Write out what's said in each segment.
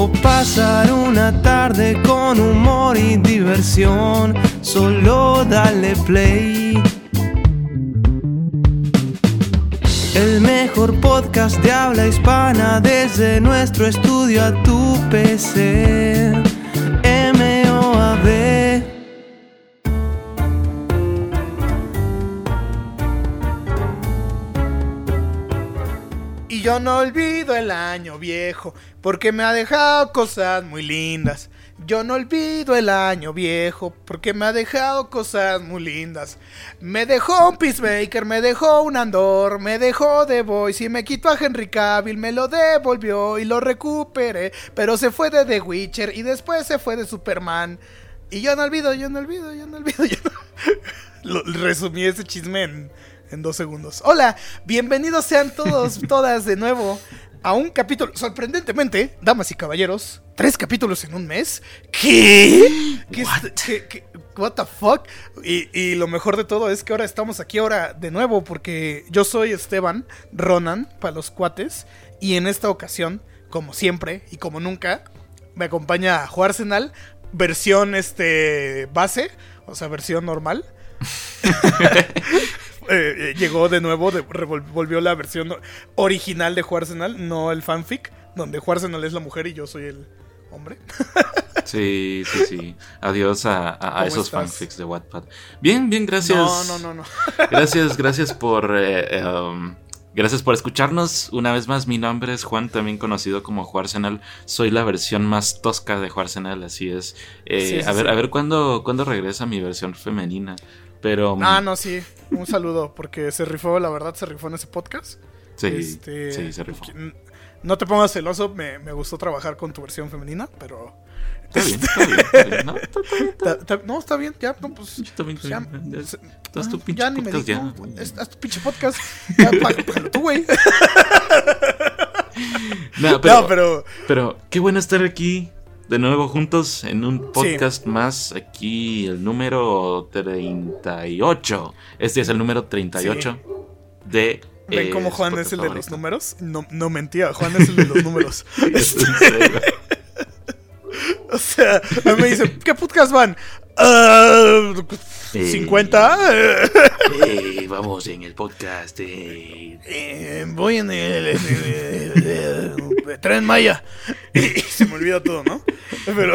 o pasar una tarde con humor y diversión, solo dale play. El mejor podcast de habla hispana desde nuestro estudio a tu PC. MOAB. Yo no olvido el año viejo, porque me ha dejado cosas muy lindas. Yo no olvido el año viejo, porque me ha dejado cosas muy lindas. Me dejó un Peacemaker, me dejó un Andor, me dejó The Voice y me quitó a Henry Cavill, me lo devolvió y lo recuperé. Pero se fue de The Witcher y después se fue de Superman. Y yo no olvido, yo no olvido, yo no olvido. Yo no... Lo- resumí ese chisme en dos segundos. Hola, bienvenidos sean todos, todas de nuevo a un capítulo. Sorprendentemente, damas y caballeros, tres capítulos en un mes. ¿Qué? ¿Qué es- qué- qué- what the fuck? Y, y lo mejor de todo es que ahora estamos aquí ahora de nuevo porque yo soy Esteban Ronan para los cuates y en esta ocasión, como siempre y como nunca, me acompaña Juarsenal, versión este base, o sea, versión normal. Eh, eh, llegó de nuevo, de- volvió la versión original de Juarsenal, no el fanfic, donde Juarsenal es la mujer y yo soy el hombre. Sí, sí, sí. Adiós a, a- a ¿Cómo esos estás? fanfics de Wattpad. Bien, bien, gracias. No, no, no, no. Gracias, gracias por. eh, um, gracias por escucharnos. Una vez más, mi nombre es Juan, también conocido como Juarsenal. Soy la versión más tosca de Juarsenal, así es. Eh, Sí, sí, a ver, sí. a ver cuándo, cuándo regresa mi versión femenina. Pero. Ah, no, sí. Un saludo, porque se rifó, la verdad, se rifó en ese podcast. Sí, Este, sí, se rifó. No te pongas celoso, me, me gustó trabajar con tu versión femenina, pero... Está bien, está bien, está bien. No, está- está no, está bien, ya, no, pues... Yo también pues, ya, ya. Haz tu ah, pinche ya podcast, ya. haz tu pinche podcast. Ya, págalo tú, güey. No, pero, No, pero... Pero qué bueno estar aquí de nuevo juntos en un podcast más. Aquí el número 38. Este es el número 38 de. ¿Ven eh, cómo Juan es el de los números? No, no mentía, Juan es el de los números. O sea, a mí me dicen, ¿qué podcast van? Ah, ¿50? Eh, vamos en el podcast. Eh, voy en el, el Tren Maya. Y, se me olvida todo, ¿no? Pero,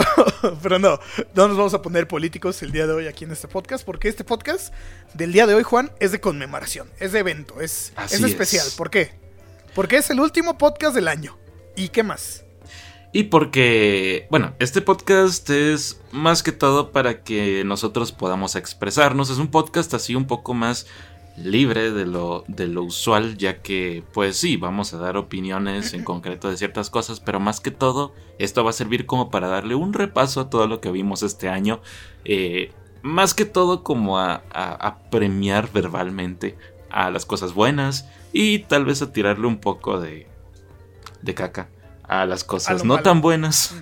pero no, no nos vamos a poner políticos el día de hoy aquí en este podcast, porque este podcast del día de hoy, Juan, es de conmemoración, es de evento, es, Así es especial. es. ¿Por qué? Porque es el último podcast del año. ¿Y qué más? Y porque, bueno, este podcast es más que todo para que nosotros podamos expresarnos. Es un podcast así un poco más libre de lo, de lo usual, ya que, pues sí, vamos a dar opiniones en concreto de ciertas cosas, pero más que todo, esto va a servir como para darle un repaso a todo lo que vimos este año. eh, más que todo como a, a- a premiar verbalmente a las cosas buenas y tal vez a tirarle un poco de, de caca a las cosas no malo. tan buenas.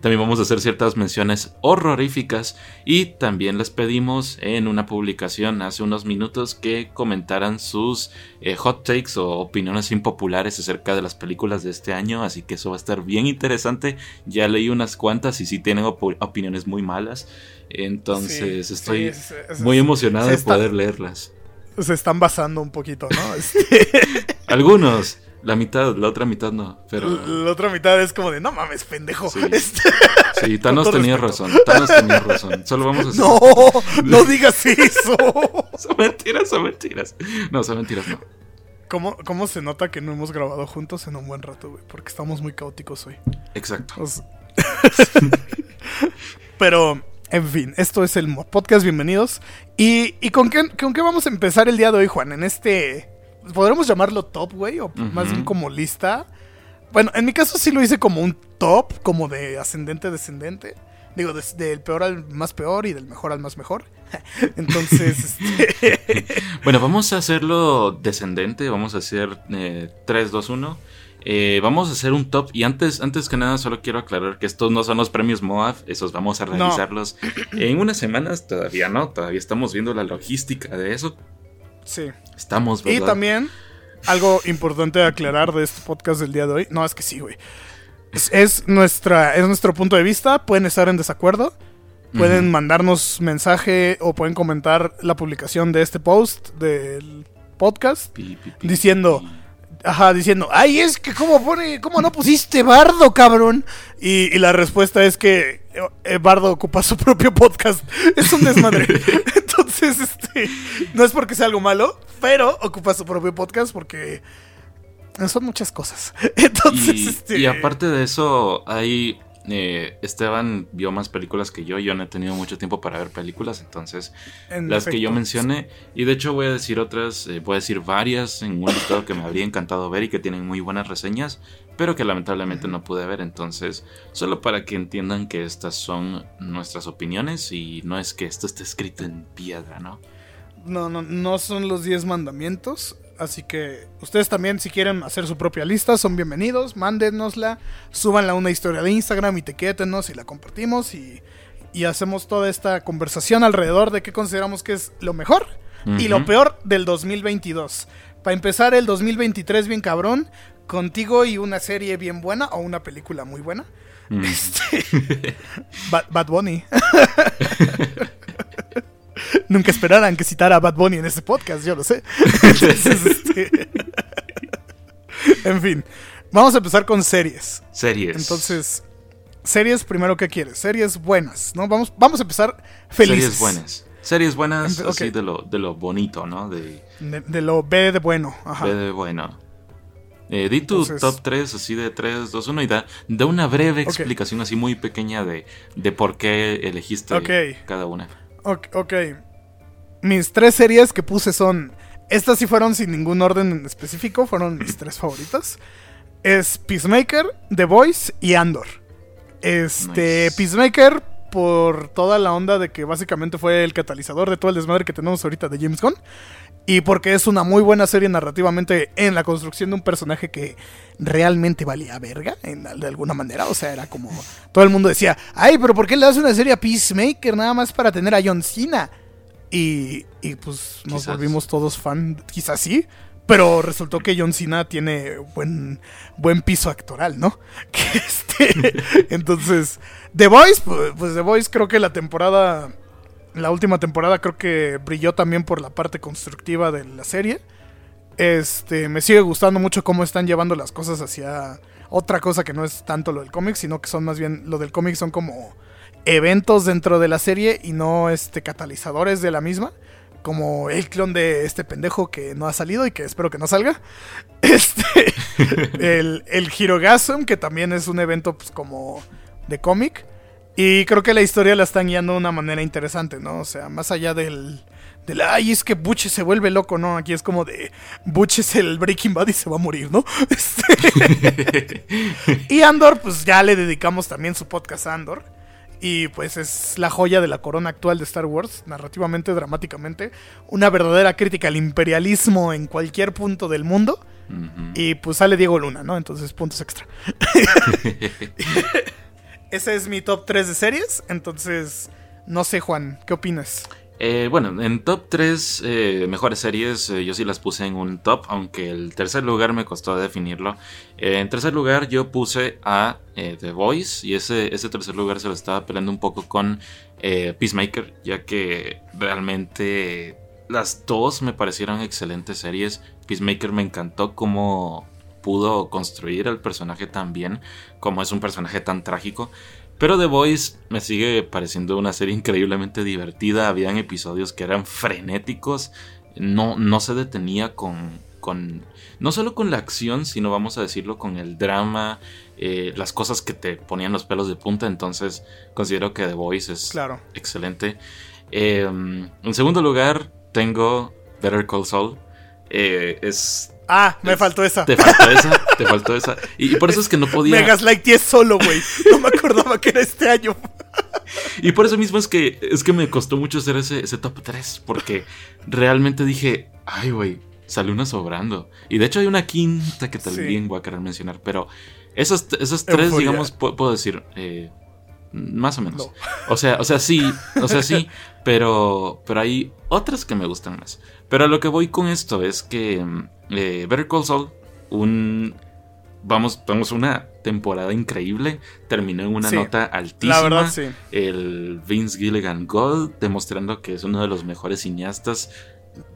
También vamos a hacer ciertas menciones horroríficas y también les pedimos en una publicación hace unos minutos que comentaran sus eh, hot takes o opiniones impopulares acerca de las películas de este año, así que eso va a estar bien interesante. Ya leí unas cuantas y sí tienen opiniones muy malas, entonces Sí, estoy sí, es- es- muy emocionado de está- poder leerlas. Se están basando un poquito, ¿no? Este, Algunos, la mitad, la otra mitad no, pero... la otra mitad es como de, no mames, pendejo. Sí. Este, Sí, Thanos tenía respeto. razón. Thanos tenía razón. Solo vamos a hacer. no, no digas eso. Son mentiras, son mentiras. No, son mentiras, no. ¿Cómo, ¿Cómo se nota que no hemos grabado juntos en un buen rato, güey? Porque estamos muy caóticos hoy. Exacto. O sea- Pero, en fin, esto es el podcast, bienvenidos. ¿Y, y con, qué, con qué vamos a empezar el día de hoy, Juan? En este... ¿Podremos llamarlo top, güey? O más bien como lista. Bueno, en mi caso sí lo hice como un top, como de ascendente descendente. Digo, des- del peor al más peor y del mejor al más mejor. Entonces, este, Bueno, vamos a hacerlo descendente. Vamos a hacer eh, 3, 2, 1. Eh, vamos a hacer un top. Y antes, antes que nada, solo quiero aclarar que estos no son los premios MOAF. Esos vamos a realizarlos en unas semanas. Todavía no. Todavía estamos viendo la logística de eso. Sí. Estamos, Y ¿verdad? también, algo importante a aclarar de este podcast del día de hoy. No, es que sí, güey. Es, es nuestra, es nuestro punto de vista. Pueden estar en desacuerdo. Pueden mandarnos mensaje o pueden comentar la publicación de este post del podcast. Pi, pi, pi, Diciendo. Ajá, diciendo, ay, es que cómo pone, cómo no pusiste Bardo, cabrón. Y, y la respuesta es que eh, Bardo ocupa su propio podcast. Es un desmadre. Entonces, este, no es porque sea algo malo, pero ocupa su propio podcast porque son muchas cosas. Entonces, Y, este, y aparte de eso, hay. Eh, Esteban vio más películas que yo. Yo no he tenido mucho tiempo para ver películas, entonces en las que yo mencioné. Y de hecho voy a decir otras, eh, voy a decir varias en un listado que me habría encantado ver y que tienen muy buenas reseñas, pero que lamentablemente no pude ver. Entonces, solo para que entiendan que estas son nuestras opiniones y no es que esto esté escrito en piedra, ¿no? No, no, no son los 10 mandamientos. Así que ustedes también, si quieren hacer su propia lista, son bienvenidos. Mándenosla, súbanla a una historia de Instagram y etiquétenos y la compartimos. Y, y hacemos toda esta conversación alrededor de qué consideramos que es lo mejor y lo peor del 2022. Para empezar el 2023 bien cabrón, contigo y una serie bien buena o una película muy buena. Mm. Este, Bad, Bad Bunny. Nunca esperaran que citara a Bad Bunny en este podcast, yo lo sé. Entonces, este, en fin, vamos a empezar con series. Series. Entonces, series primero, ¿qué quieres? Series buenas, ¿no? Vamos, vamos a empezar felices. Series buenas. Series buenas, Empe- así de lo, de lo bonito, ¿no? De, De, de lo B de bueno. Ajá. de, de bueno. Eh, di tu Entonces- top 3 así de 3, 2, 1 y da, da una breve explicación así muy pequeña de, de por qué elegiste cada una. Ok. Mis tres series que puse son. Estas sí fueron sin ningún orden en específico, fueron mis tres favoritas. Es Peacemaker, The Voice y Andor. Este, Nice. Peacemaker, por toda la onda de que básicamente fue el catalizador de todo el desmadre que tenemos ahorita de James Gunn. Y porque es una muy buena serie narrativamente en la construcción de un personaje que realmente valía verga, en, de alguna manera. O sea, era como. Todo el mundo decía, ay, pero ¿por qué le das una serie a Peacemaker nada más para tener a John Cena? Y, y pues nos Quizás. volvimos todos fan, quizás sí. Pero resultó que John Cena tiene buen, buen piso actoral, ¿no? Que este, entonces, The Voice, pues, pues The Voice creo que la temporada, la última temporada creo que brilló también por la parte constructiva de la serie. Este, me sigue gustando mucho cómo están llevando las cosas hacia otra cosa que no es tanto lo del cómic, sino que son más bien, lo del cómic son como eventos dentro de la serie y no este catalizadores de la misma. Como el clon de este pendejo que no ha salido y que espero que no salga. Este. el, el Hirogasm, que también es un evento pues, como de cómic. Y creo que la historia la están guiando de una manera interesante, ¿no? O sea, más allá del. Del, ay, es que Butch se vuelve loco, ¿no? Aquí es como de, Butch es el Breaking Bad y se va a morir, ¿no? Este, y Andor, pues ya le dedicamos también su podcast a Andor. Y pues es la joya de la corona actual de Star Wars, narrativamente, dramáticamente. Una verdadera crítica al imperialismo en cualquier punto del mundo. Y pues sale Diego Luna, ¿no? Entonces, puntos extra. Ese es mi top 3 de series. Entonces, no sé, Juan, ¿qué opinas? Eh, bueno, en top 3 eh, mejores series, eh, yo sí las puse en un top, aunque el tercer lugar me costó definirlo. Eh, en tercer lugar yo puse a The Voice y ese, ese tercer lugar se lo estaba peleando un poco con Peacemaker, ya que realmente las dos me parecieron excelentes series. Peacemaker me encantó cómo pudo construir al personaje tan bien, como es un personaje tan trágico. Pero The Voice me sigue pareciendo una serie increíblemente divertida. Habían episodios que eran frenéticos. No, no se detenía con, con. No solo con la acción, sino vamos a decirlo con el drama. eh, las cosas que te ponían los pelos de punta. Entonces considero que The Voice es Claro. excelente. Eh, en segundo lugar, tengo Better Call Saul. Eh, es Ah, me faltó esa. Te faltó esa, te faltó esa. Y, y por eso es que no podía. Me gaslighté solo, güey. No me acordaba que era este año. Y por eso mismo es que es que me costó mucho hacer ese, ese top 3. Porque realmente dije, ay, güey, salió una sobrando. Y de hecho hay una quinta que también Sí. voy a querer mencionar. Pero esas, esas tres, Euforia. digamos, pu- puedo decir. eh, más o menos. No. O sea, o sea, sí, o sea, sí, pero, pero hay otras que me gustan más. Pero a lo que voy con esto es que mm, eh, Better Call Saul, un, vamos, vamos una temporada increíble, terminó en una Sí, nota altísima. La verdad, sí. El Vince Gilligan Gold, demostrando que es uno de los mejores cineastas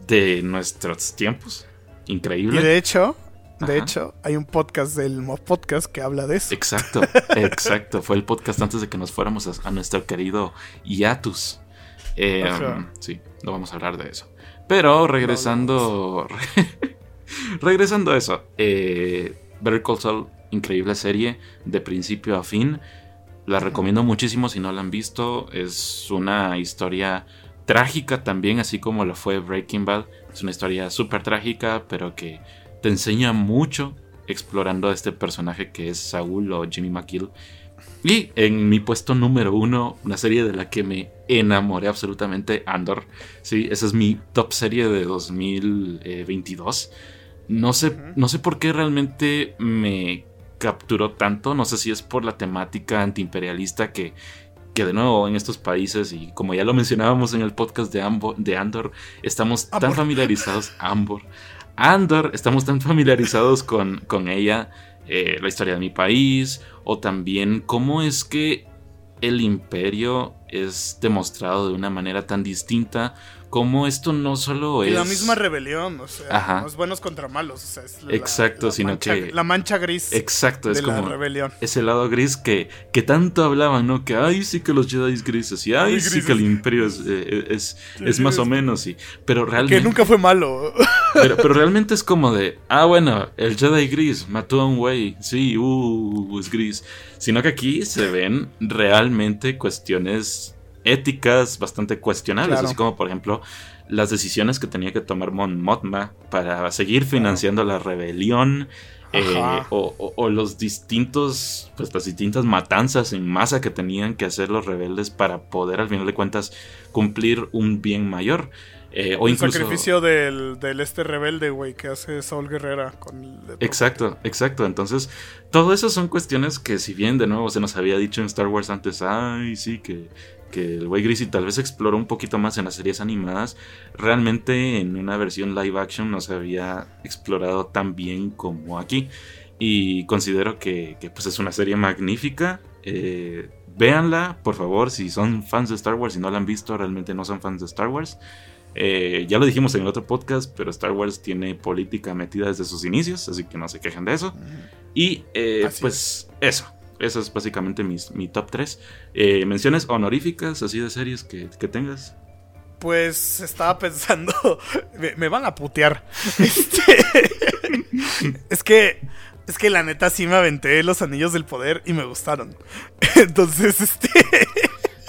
de nuestros tiempos. Y Increíble. de hecho, de hecho, hay un podcast del Mob Podcast que habla de eso. Exacto, exacto. Fue el podcast antes de que nos fuéramos a, a nuestro querido Iatus. Eh, Ajá. sí, no vamos a hablar de eso. Pero regresando. regresando a eso. Eh, Better increíble serie, de principio a fin. La recomiendo muchísimo si no la han visto. Es una historia trágica también, así como lo fue Breaking Bad. Es una historia súper trágica, pero que te enseña mucho explorando a este personaje que es Saúl o Jimmy McGill. Y en mi puesto número uno, una serie de la que me enamoré absolutamente, Andor. Sí, esa es mi top serie de 2022. No sé, no sé por qué realmente me capturó tanto. No sé si es por la temática antiimperialista que, que de nuevo en estos países, y como ya lo mencionábamos en el podcast de, Ambo- de Andor, estamos tan familiarizados, Ambor, Andor, estamos tan familiarizados con, con ella, eh, la historia de mi país, o también cómo es que el imperio es demostrado de una manera tan distinta, como esto no solo es... la misma rebelión, o sea, Ajá. los buenos contra malos, o sea, es la, Exacto, la sino mancha, que- la mancha gris Exacto, es de la como rebelión. ese lado gris que, que tanto hablaban, ¿no? Que ay, sí que los Jedi grises y ay, sí que el imperio es, eh, es, es más o menos, y, pero Que realmente... nunca fue malo. Pero, pero realmente es como de, ah, bueno, el Jedi gris mató a un güey, sí, uh, es gris. Sino que aquí se ven realmente cuestiones éticas bastante cuestionables, Claro. así como por ejemplo las decisiones que tenía que tomar Mon Mothma para seguir financiando la rebelión. eh, o- o los distintos, pues las distintas matanzas en masa que tenían que hacer los rebeldes para poder al final de cuentas cumplir un bien mayor. Eh, o el incluso... sacrificio del, del este rebelde, güey, que hace Saul Guerrera con el Exacto, exacto. Entonces, todo eso son cuestiones que, si bien de nuevo se nos había dicho en Star Wars antes, ay, sí, que, que el güey Greasy tal vez exploró un poquito más en las series animadas, realmente en una versión live action no se había explorado tan bien como aquí. Y considero que, que, pues es una serie magnífica. Eh, véanla, por favor, si son fans de Star Wars y no la han visto, realmente no son fans de Star Wars. Eh, ya lo dijimos en el otro podcast, pero Star Wars tiene política metida desde sus inicios, así que no se quejen de eso. Y eh, pues eso, eso es básicamente mis, mi top 3. Eh, menciones honoríficas, así de series que, que tengas. Pues estaba pensando, me, me van a putear. Este, es que, es que la neta sí me aventé los anillos del poder y me gustaron. Entonces, este,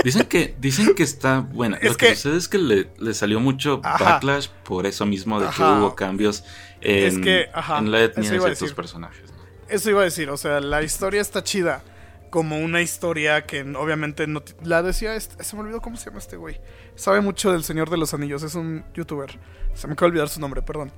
Dicen que, dicen que está buena. Es Lo que, que- sucede es que le, le salió mucho Ajá. backlash por eso mismo de que hubo cambios en, Es que, ajá, en la etnia de ciertos personajes. ¿no? eso iba a decir, o sea, la historia está chida. Como una historia que obviamente no... La decía, este, se me olvidó cómo se llama este güey. Sabe mucho del Señor de los Anillos, es un youtuber. Se me acaba de olvidar su nombre, perdón.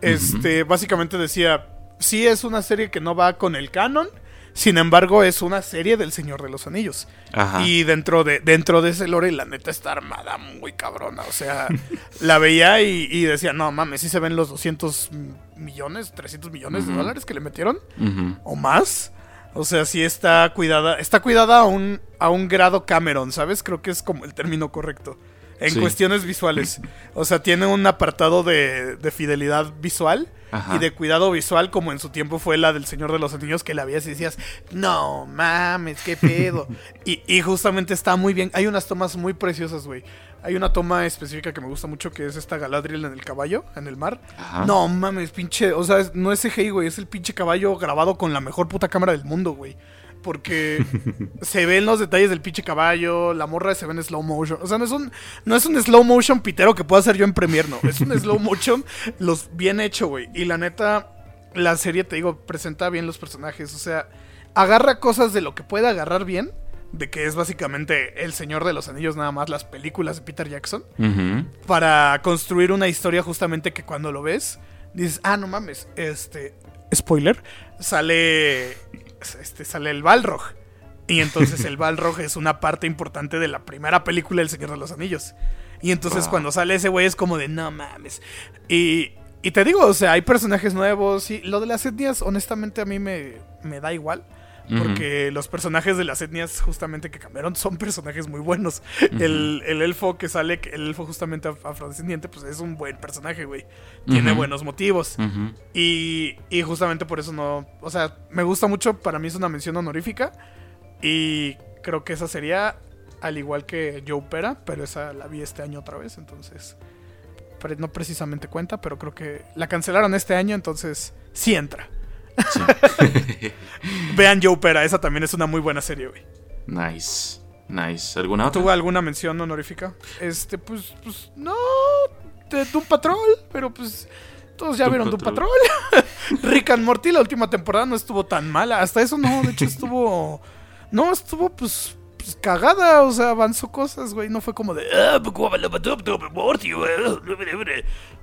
Este, básicamente decía, sí es una serie que no va con el canon, sin embargo es una serie del Señor de los Anillos. Ajá. Y dentro de, dentro de ese lore, la neta está armada muy cabrona. O sea, la veía y, y decía, no mames, sí se ven los 200 millones, 300 millones de dólares que le metieron o más. O sea, sí está cuidada, está cuidada a un, a un grado Cameron, ¿sabes? Creo que es como el término correcto. En Sí. cuestiones visuales. O sea, tiene un apartado de, de fidelidad visual Ajá. y de cuidado visual, como en su tiempo fue la del Señor de los Anillos, que la veías y decías, no mames, qué pedo. y, y justamente está muy bien. Hay unas tomas muy preciosas, güey. Hay una toma específica que me gusta mucho, que es esta Galadriel en el caballo, en el mar. Ajá. No mames, pinche. O sea, es- no es CGI, güey. Es el pinche caballo grabado con la mejor puta cámara del mundo, güey. Porque se ven los detalles del pinche caballo, la morra se ve en slow motion. O sea, no es un, no es un slow motion pitero que pueda hacer yo en Premiere, no. Es un slow motion los bien hecho, güey. Y la neta, la serie, te digo, presenta bien los personajes. O sea, agarra cosas de lo que puede agarrar bien. De que es básicamente El Señor de los Anillos, nada más las películas de Peter Jackson. Para construir una historia justamente que cuando lo ves, dices, ah, no mames, este. Spoiler. Sale. Este, sale el Balrog. Y entonces el Balrog es una parte importante de la primera película del Señor de los Anillos. Y entonces Ah. cuando sale ese güey es como de no mames. Y, y te digo, o sea, hay personajes nuevos. Y lo de las etnias, honestamente, a mí me, me da igual. Porque los personajes de las etnias justamente que cambiaron son personajes muy buenos. el, el elfo que sale, el elfo justamente af- afrodescendiente, pues es un buen personaje, güey. Tiene buenos motivos. Y, y justamente por eso no. O sea, me gusta mucho. Para mí es una mención honorífica. Y creo que esa sería al igual que Joe Pera, pero esa la vi este año otra vez. Entonces, no precisamente cuenta, pero creo que la cancelaron este año. Entonces, sí entra. Sí. Vean Joe Pera, esa también es una muy buena serie, güey. nice. Nice. ¿Alguna otra? ¿Tuvo alguna mención honorífica? Este, pues, pues, no. De Doom Patrol, pero pues. Todos ya Doom vieron Doom Patrol. Patrol. Rick and Morty, la última temporada no estuvo tan mala. Hasta eso no, de hecho estuvo. No, estuvo pues. pues, cagada, o sea, avanzó cosas, güey. No fue como de.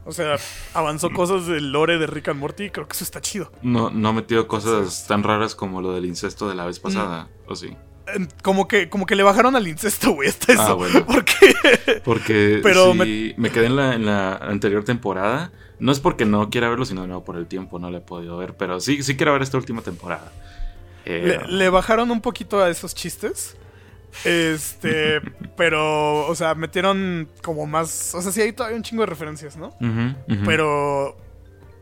"Ah, pues, ¿cómo va la Doom Morty, güey?" O sea, avanzó cosas del lore de Rick and Morty y creo que eso está chido. No, no ha metido cosas tan raras como lo del incesto de la vez pasada. ¿O sí? Eh, Como que, como que le bajaron al incesto, güey, hasta eso. Ah, bueno. Porque. Porque Pero sí, me... quedé en la, en la anterior temporada. No es porque no quiera verlo, sino no por el tiempo, no lo he podido ver. Pero sí, sí quiero ver esta última temporada. Eh, Le, le bajaron un poquito a esos chistes. Este, pero, o sea, metieron como más. O sea, sí hay todavía un chingo de referencias, ¿no? Pero,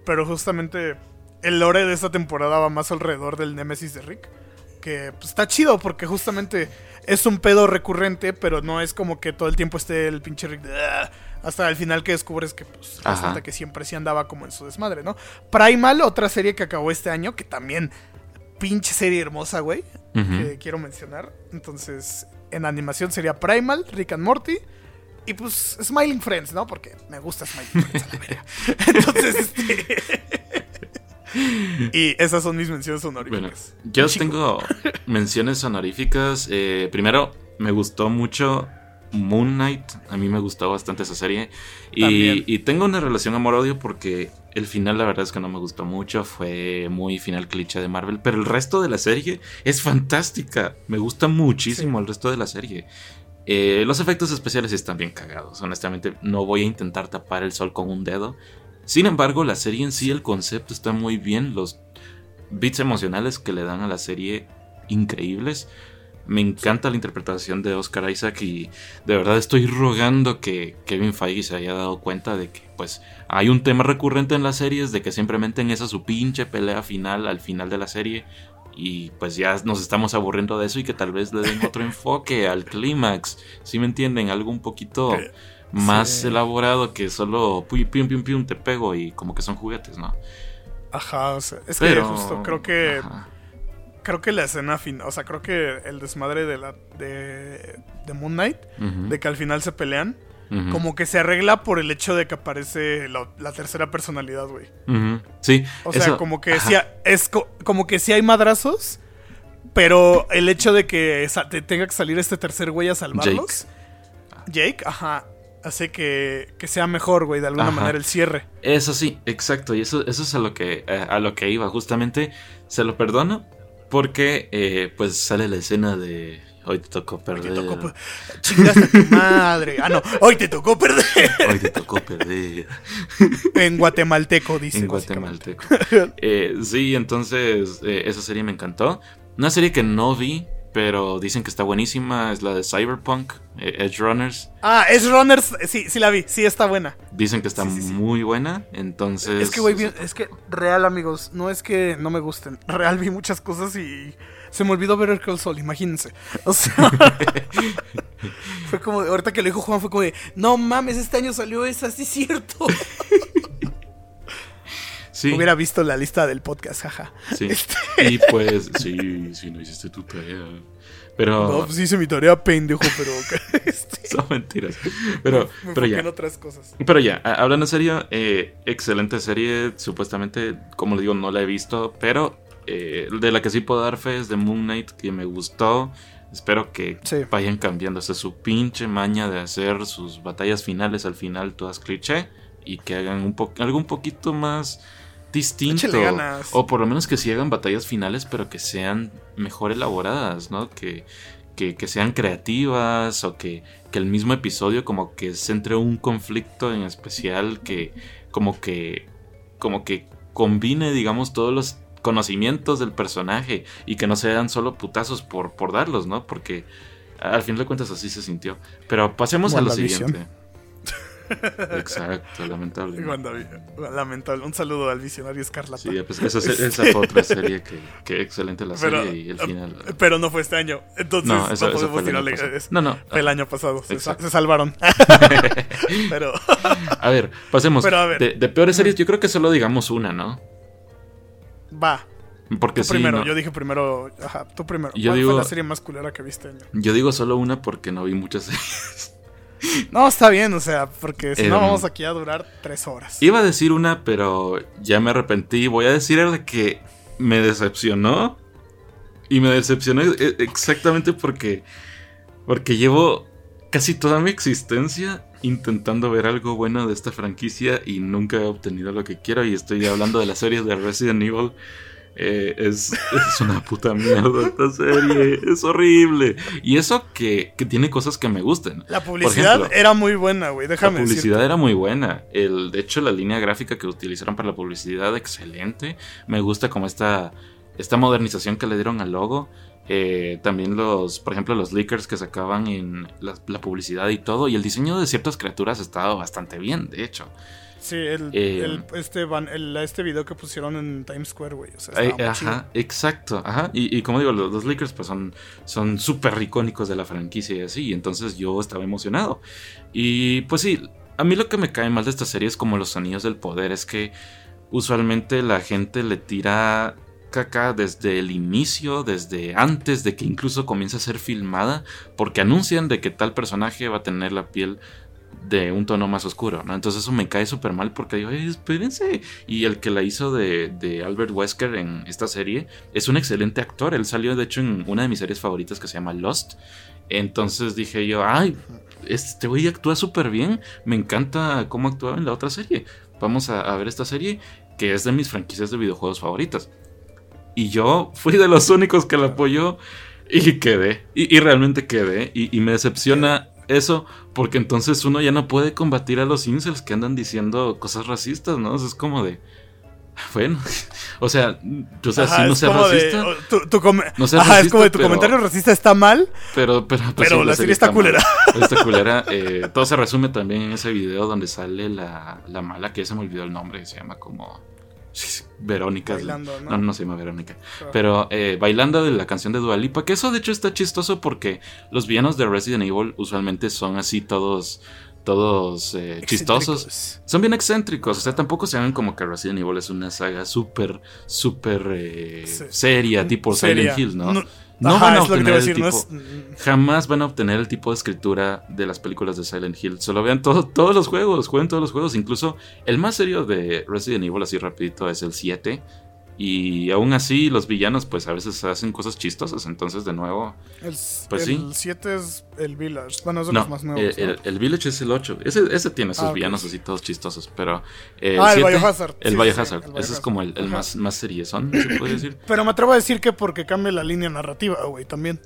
pero justamente el lore de esta temporada va más alrededor del Némesis de Rick. Que pues, está chido porque justamente es un pedo recurrente, pero no es como que todo el tiempo esté el pinche Rick. de, "Ah", hasta el final que descubres que pues, resulta que siempre sí andaba como en su desmadre, ¿no? Primal, otra serie que acabó este año, que también pinche serie hermosa, güey Que quiero mencionar. Entonces, en animación sería Primal, Rick and Morty. Y pues Smiling Friends, ¿no? Porque me gusta Smiling Friends a la verga. Entonces, este. y esas son mis menciones Bueno, honoríficas. yo Chico. tengo menciones honoríficas. Eh, primero, me gustó mucho Moon Knight. A mí me gustó bastante esa serie. Y tengo una relación amor-odio porque el final, la verdad es que no me gustó mucho. Fue muy final cliché de Marvel. Pero el resto de la serie es fantástica. Me gusta muchísimo el resto de la serie. Eh, los efectos especiales están bien cagados. Honestamente, no voy a intentar tapar el sol con un dedo. Sin embargo, la serie en sí, el concepto está muy bien. Los bits emocionales que le dan a la serie increíbles. Me encanta la interpretación de Oscar Isaac y de verdad estoy rogando que Kevin Feige se haya dado cuenta de que pues hay un tema recurrente en las series de que siempre meten esa su pinche pelea final al final de la serie y pues ya nos estamos aburriendo de eso y que tal vez le den otro enfoque al clímax, si me entienden, algo un poquito más sí. elaborado que solo pi- pium pium pium te pego y como que son juguetes, ¿no? Ajá, o sea, es Pero que justo creo que. ajá. Creo que la escena final. O sea, creo que el desmadre de la. de. de Moon Knight. De que al final se pelean. Como que se arregla por el hecho de que aparece la, la tercera personalidad, güey. Ujú, Sí. O sea, eso- como que sí, es co- como que sí hay madrazos, pero el hecho de que te tenga que salir este tercer güey a salvarlos, Jake, ajá, hace que, que sea mejor, güey, de alguna Ajá. manera el cierre. Eso sí, exacto. Y eso, eso es a lo que eh, a lo que iba. Justamente se lo perdono. Porque eh, pues sale la escena de hoy te tocó Hoy perder. te tocó, chingaste a tu madre. Ah, no, hoy te tocó perder. Hoy te tocó perder. en guatemalteco, dice. en guatemalteco. Eh, sí, entonces eh, esa serie me encantó. Una serie que no vi, pero dicen que está buenísima. Es la de Cyberpunk, eh, Edge Runners. Ah, es Runners, sí, sí la vi, sí está buena. Dicen que está Sí, sí, sí. muy buena. Entonces. Es que, güey, es que real, amigos, no es que no me gusten. Real vi muchas cosas y se me olvidó ver el Sol, imagínense. O sea, fue como, ahorita que lo dijo Juan, fue como de, no mames, este año salió esa, sí es cierto. Sí. Hubiera visto la lista del podcast, jaja. Sí. Este- Y pues, sí, sí, no hiciste tu tarea. Pero. No, pues hice mi tarea, pendejo, pero. este, Son mentiras. Pero, me pero ya. en otras cosas. Pero ya, hablando en serio, eh, excelente serie. Supuestamente, como le digo, no la he visto. Pero eh, de la que sí puedo dar fe es de Moon Knight, que me gustó. Espero que Sí. vayan cambiando esa su pinche maña de hacer sus batallas finales al final todas cliché. Y que hagan un po algo un poquito más distinto. Ganas. O por lo menos que sí hagan batallas finales, pero que sean mejor elaboradas, ¿no? Que, que, que sean creativas o que, que el mismo episodio como que centre un conflicto en especial que como que como que combine digamos todos los conocimientos del personaje y que no sean solo putazos por, por darlos, ¿no? Porque al fin de cuentas así se sintió. Pero pasemos a lo siguiente. Exacto, lamentable. Lamentable. Un saludo al visionario Escarlata. Sí, pues esa, esa fue otra serie que, que excelente la Pero, serie y el final. pero no fue este año. Entonces no, No, podemos tirarle. No, no. Fue el año pasado. Se, salvaron. pero. A ver, pasemos. Pero a ver. De, de peores series, yo creo que solo digamos una, ¿no? Va. Porque Tú sí, primero. Yo dije primero. Ajá, tú primero. Yo ¿Cuál digo- fue la serie más culera que viste año? Yo digo solo una porque no vi muchas series. No, está bien, o sea, porque si no Em, vamos aquí a durar tres horas. Iba a decir una, pero ya me arrepentí. Voy a decir la que me decepcionó. Y me decepcionó e- exactamente porque. Porque llevo casi toda mi existencia intentando ver algo bueno de esta franquicia y nunca he obtenido lo que quiero. Y estoy hablando de las series de Resident Evil. Eh, es, es una puta mierda esta serie. Es horrible. Y eso que, que tiene cosas que me gustan. La publicidad ejemplo, era muy buena, güey. Déjame la publicidad decirte. era muy buena. El, de hecho, la línea gráfica que utilizaron para la publicidad, excelente. Me gusta como esta, esta modernización que le dieron al logo. Eh, también los, por ejemplo, los leakers que sacaban en la, la publicidad y todo. Y el diseño de ciertas criaturas estaba bastante bien, de hecho. Sí, el, Eh, el- este, van- el- este video que pusieron en Times Square, güey. O sea, chido. ajá, exacto, ajá. Y, y como digo, los, los Lakers pues son son súper icónicos de la franquicia y así. Y entonces yo estaba emocionado. Y pues sí, a mí lo que me cae mal de esta serie es como los anillos del poder. Es que usualmente la gente le tira caca desde el inicio, desde antes de que incluso comience a ser filmada. Porque anuncian de que tal personaje va a tener la piel de un tono más oscuro, ¿no? Entonces eso me cae súper mal porque digo, "Ey, espérense. Y el que la hizo de, de Albert Wesker en esta serie es un excelente actor. Él salió, de hecho, en una de mis series favoritas que se llama Lost. Entonces dije yo, ay, este güey actúa súper bien. Me encanta cómo actuaba en la otra serie. Vamos a, ver esta serie que es de mis franquicias de videojuegos favoritas. Y yo fui de los únicos que la apoyó y quedé. Y, realmente quedé. Y me decepciona eso porque entonces uno ya no puede combatir a los incels que andan diciendo cosas racistas, ¿no? O sea, es como de... Bueno, o sea, o sea, Ajá, si no es seas como de- racista, o- tu- tu No seas Ajá, es racista, como de tu pero- comentario racista está mal, pero, pero, pues pero sí, la serie está culera. Está culera. eh, todo se resume también en ese video donde sale la, la mala, que ya se me olvidó el nombre, se llama como Verónica. Bailando, ¿no? No, no se llama Verónica. Pero eh, bailando de la canción de Dualipa, que eso de hecho está chistoso porque los villanos de Resident Evil usualmente son así todos, todos eh, chistosos. Son bien excéntricos, o sea, tampoco se hagan como que Resident Evil es una saga súper, súper eh, Sí. seria, tipo Seria. Silent Hill, ¿no? No, No ajá, van a obtener el no tipo- es... Jamás van a obtener el tipo de escritura de las películas de Silent Hill. Solo vean todo- todos los juegos, jueguen todos los juegos. Incluso el más serio de Resident Evil, así rapidito, es el 7. Y aún así los villanos pues a veces hacen cosas chistosas. Entonces de nuevo... El, Pues el sí. 7 es el Village. Bueno, es de No, los más nuevos. eh, ¿no? el, el Village es el 8. Ese, ese tiene sus Ah, villanos así todos chistosos. Pero... eh, Ah, el 7, Biohazard. El Sí, Biohazard. sí, Ese es como el, más, más seriezón, se puede decir. Pero me atrevo a decir que porque cambia la línea narrativa, güey, también.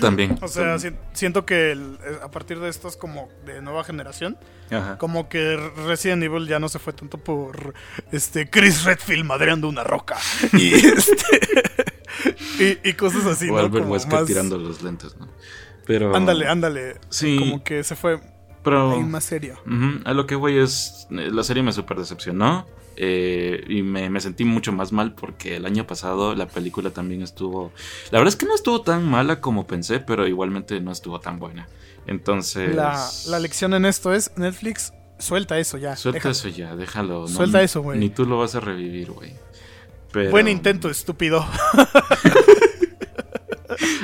También. O sea, si- siento que el- eh, a partir de estos como de nueva generación, Ajá. como que Resident Evil ya no se fue tanto por este Chris Redfield madreando una roca y este y, y cosas así, o ¿no? Albert Como Wesker más- tirando los lentes, ¿no? Pero... Ándale, ándale. Sí. Como que se fue Pero... ahí más serio. A lo que voy es. eh, La serie me super decepcionó. Eh, y me, me sentí mucho más mal porque el año pasado la película también estuvo. La verdad es que no estuvo tan mala como pensé, pero igualmente no estuvo tan buena. Entonces. La, la lección en esto es Netflix suelta eso ya. Suelta eso ya, déjalo. no- Suelta eso, güey. Ni tú lo vas a revivir, güey. Pero- Buen intento, estúpido.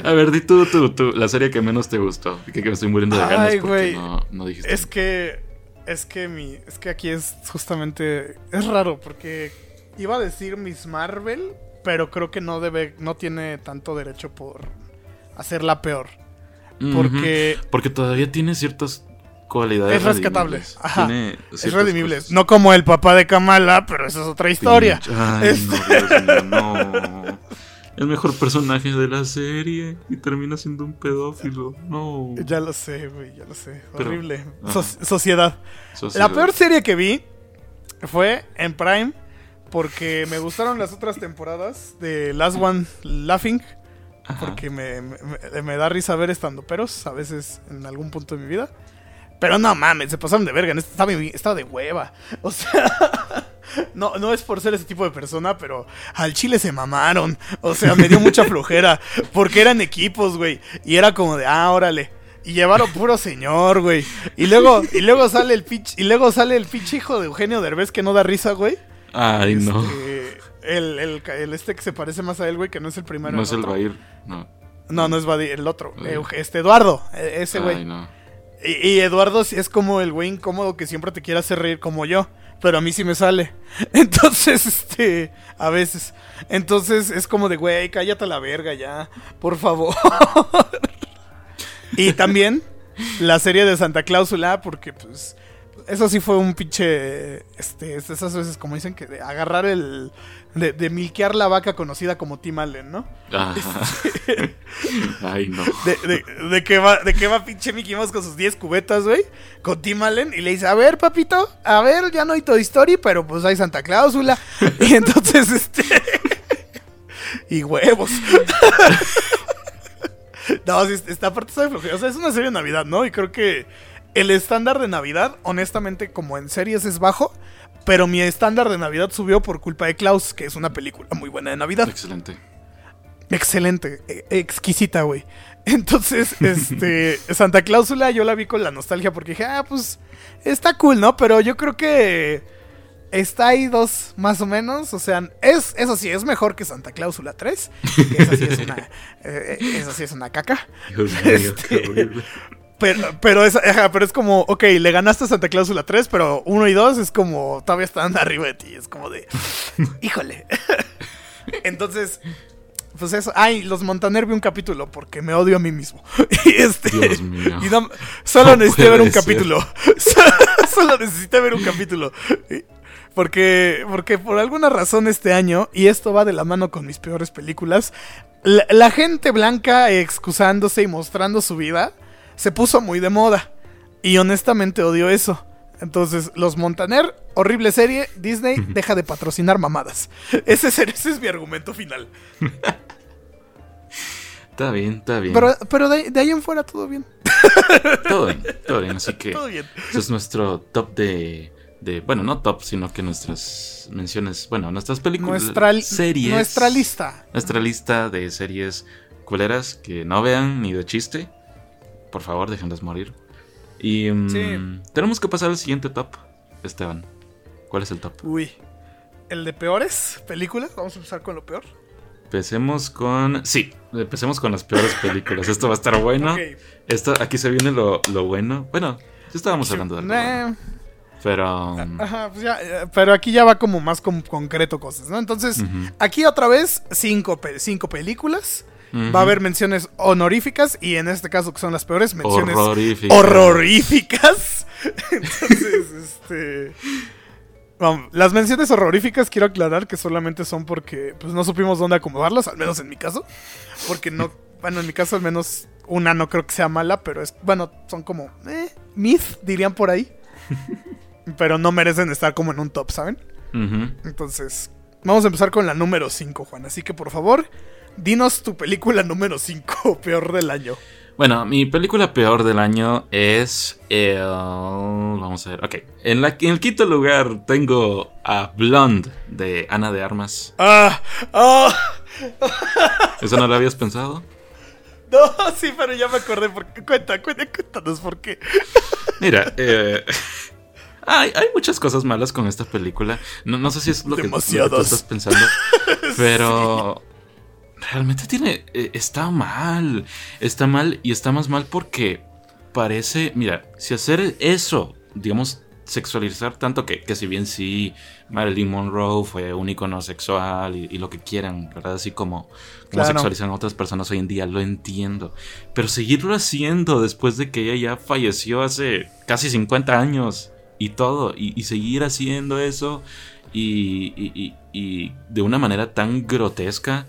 A ver, di tú, tú, tú, la serie que menos te gustó. Que, que me estoy muriendo de ganas Ay, porque no dijiste. Es que. Es que mi. Es que aquí es justamente. Es raro porque. Iba a decir Miss Marvel. Pero creo que no debe. No tiene tanto derecho por hacerla peor. Porque. Porque todavía tiene ciertas cualidades. Es rescatable. Ajá. Es redimible. cosas. No como el papá de Kamala, pero esa es otra historia. Ay, Es- no, Dios mío, no. El mejor personaje de la serie y termina siendo un pedófilo. No. Ya lo sé, güey, ya lo sé. Pero- Horrible. So- sociedad. Sociedad. La peor serie que vi fue en Prime porque me gustaron las otras temporadas de Last One Laughing. Ajá. Porque me, me- me da risa ver estando peros a veces en algún punto de mi vida. Pero no mames, se pasaron de verga. este Estaba, estaba de hueva. O sea, no, no es por ser ese tipo de persona, pero al chile se mamaron. O sea, me dio mucha flojera. Porque eran equipos, güey. Y era como de, ah, órale. Y llevaron puro señor, güey. Y luego, y luego sale el pinche, y luego sale el pinche hijo de Eugenio Derbez que no da risa, güey. Ay, no. Este, el, el, el este que se parece más a él, güey, que no es el primero. No es el. Bair. No. No, no es Badir, el otro. Badir. Este Eduardo, e- ese Ay, güey. no. Y, y Eduardo sí es como el güey incómodo que siempre te quiere hacer reír como yo. Pero a mí sí me sale. Entonces, este. A veces. Entonces es como de, güey, cállate a la verga ya. Por favor. y también la serie de Santa Cláusula, porque pues. Eso sí fue un pinche. Este, esas veces, como dicen, que de agarrar el. De, de milquear la vaca conocida como Tim Allen, ¿no? Ah. Ay, no. De, de, de que va, de que va pinche Mickey Mouse con sus 10 cubetas, güey. Con Tim Allen. Y le dice, a ver, papito, a ver, ya no hay Toy Story, pero pues hay Santa Cláusula. Y entonces, este... y huevos. no, sí, esta parte está de flojera. O sea, es una serie de Navidad, ¿no? Y creo que el estándar de Navidad, honestamente, como en series es bajo. Pero mi estándar de Navidad subió por culpa de Klaus, que es una película muy buena de Navidad. Excelente. Excelente, e- exquisita, güey. Entonces, este, Santa Cláusula yo la vi con la nostalgia porque dije, ah, pues está cool, ¿no? Pero yo creo que está ahí dos más o menos. O sea, es, eso sí, es mejor que Santa Cláusula 3. Que esa sí es una, eh, eh, esa sí es una caca. Dios Este- horrible. Pero, pero, es, ajá, pero es como, ok, le ganaste a Santa Cláusula 3, pero 1 y 2 es como, todavía están arriba de ti. Es como de, híjole. Entonces, pues eso. Ay, los Montaner vi un capítulo porque me odio a mí mismo. Y este. Dios mío. Y no- solo No necesité ver un ser. capítulo. solo necesité ver un capítulo. Porque, porque por alguna razón este año, y esto va de la mano con mis peores películas, la, la gente blanca excusándose y mostrando su vida se puso muy de moda. Y honestamente odio eso. Entonces, Los Montaner, horrible serie, Disney deja de patrocinar mamadas. Ese es, ese es mi argumento final. Está bien, está bien. Pero, pero de, de ahí en fuera todo bien. Todo bien, todo bien. Así que Todo bien. ese es nuestro top de, de. Bueno, no top, sino que nuestras menciones. Bueno, nuestras películas. Nuestra, series. nuestra lista. Nuestra lista de series culeras que no vean ni de chiste. Por favor, déjenlas morir. Y mm, Sí. tenemos que pasar al siguiente top, Esteban. ¿Cuál es el top? Uy. ¿El de peores películas? Vamos a empezar con lo peor. Empecemos con. Sí, empecemos con las peores películas. Esto va a estar bueno. Ok. Esto, aquí se viene lo, lo bueno. Bueno, ya estábamos hablando de algo bueno, Pero. um, Ajá, pues ya, eh, pero aquí ya va como más con concreto cosas, ¿no? Entonces, aquí otra vez cinco, cinco películas. Va a haber menciones honoríficas y en este caso que son las peores menciones Horroríficas. horroríficas. Entonces, este las menciones horroríficas quiero aclarar que solamente son porque pues no supimos dónde acomodarlas, al menos en mi caso, porque no, bueno, en mi caso al menos una no creo que sea mala, pero es bueno, son como eh, myth dirían por ahí. Pero no merecen estar como en un top, ¿saben? Entonces, vamos a empezar con la número 5, Juan. Así que por favor, dinos tu película número 5, peor del año. Bueno, mi película peor del año es. el- vamos a ver. Ok. En, la, en el quinto lugar tengo a Blonde de Ana de Armas. ¡Ah! ¡Ah! ¿Eso no lo habías pensado? No, sí, pero ya me acordé. Por qué. Cuenta, cuenta, cuéntanos por qué. Mira, eh, Hay, hay muchas cosas malas con esta película. No, no sé si es lo que, lo que estás pensando. Pero realmente tiene. eh, está mal. Está mal y está más mal porque parece. Mira, si hacer eso, digamos, sexualizar tanto que, que si bien sí, Marilyn Monroe fue un icono sexual y, y lo que quieran, ¿verdad? Así como, como Claro. sexualizan a otras personas hoy en día, lo entiendo. Pero seguirlo haciendo después de que ella ya falleció hace casi 50 años y todo, y, y seguir haciendo eso y- y de una manera tan grotesca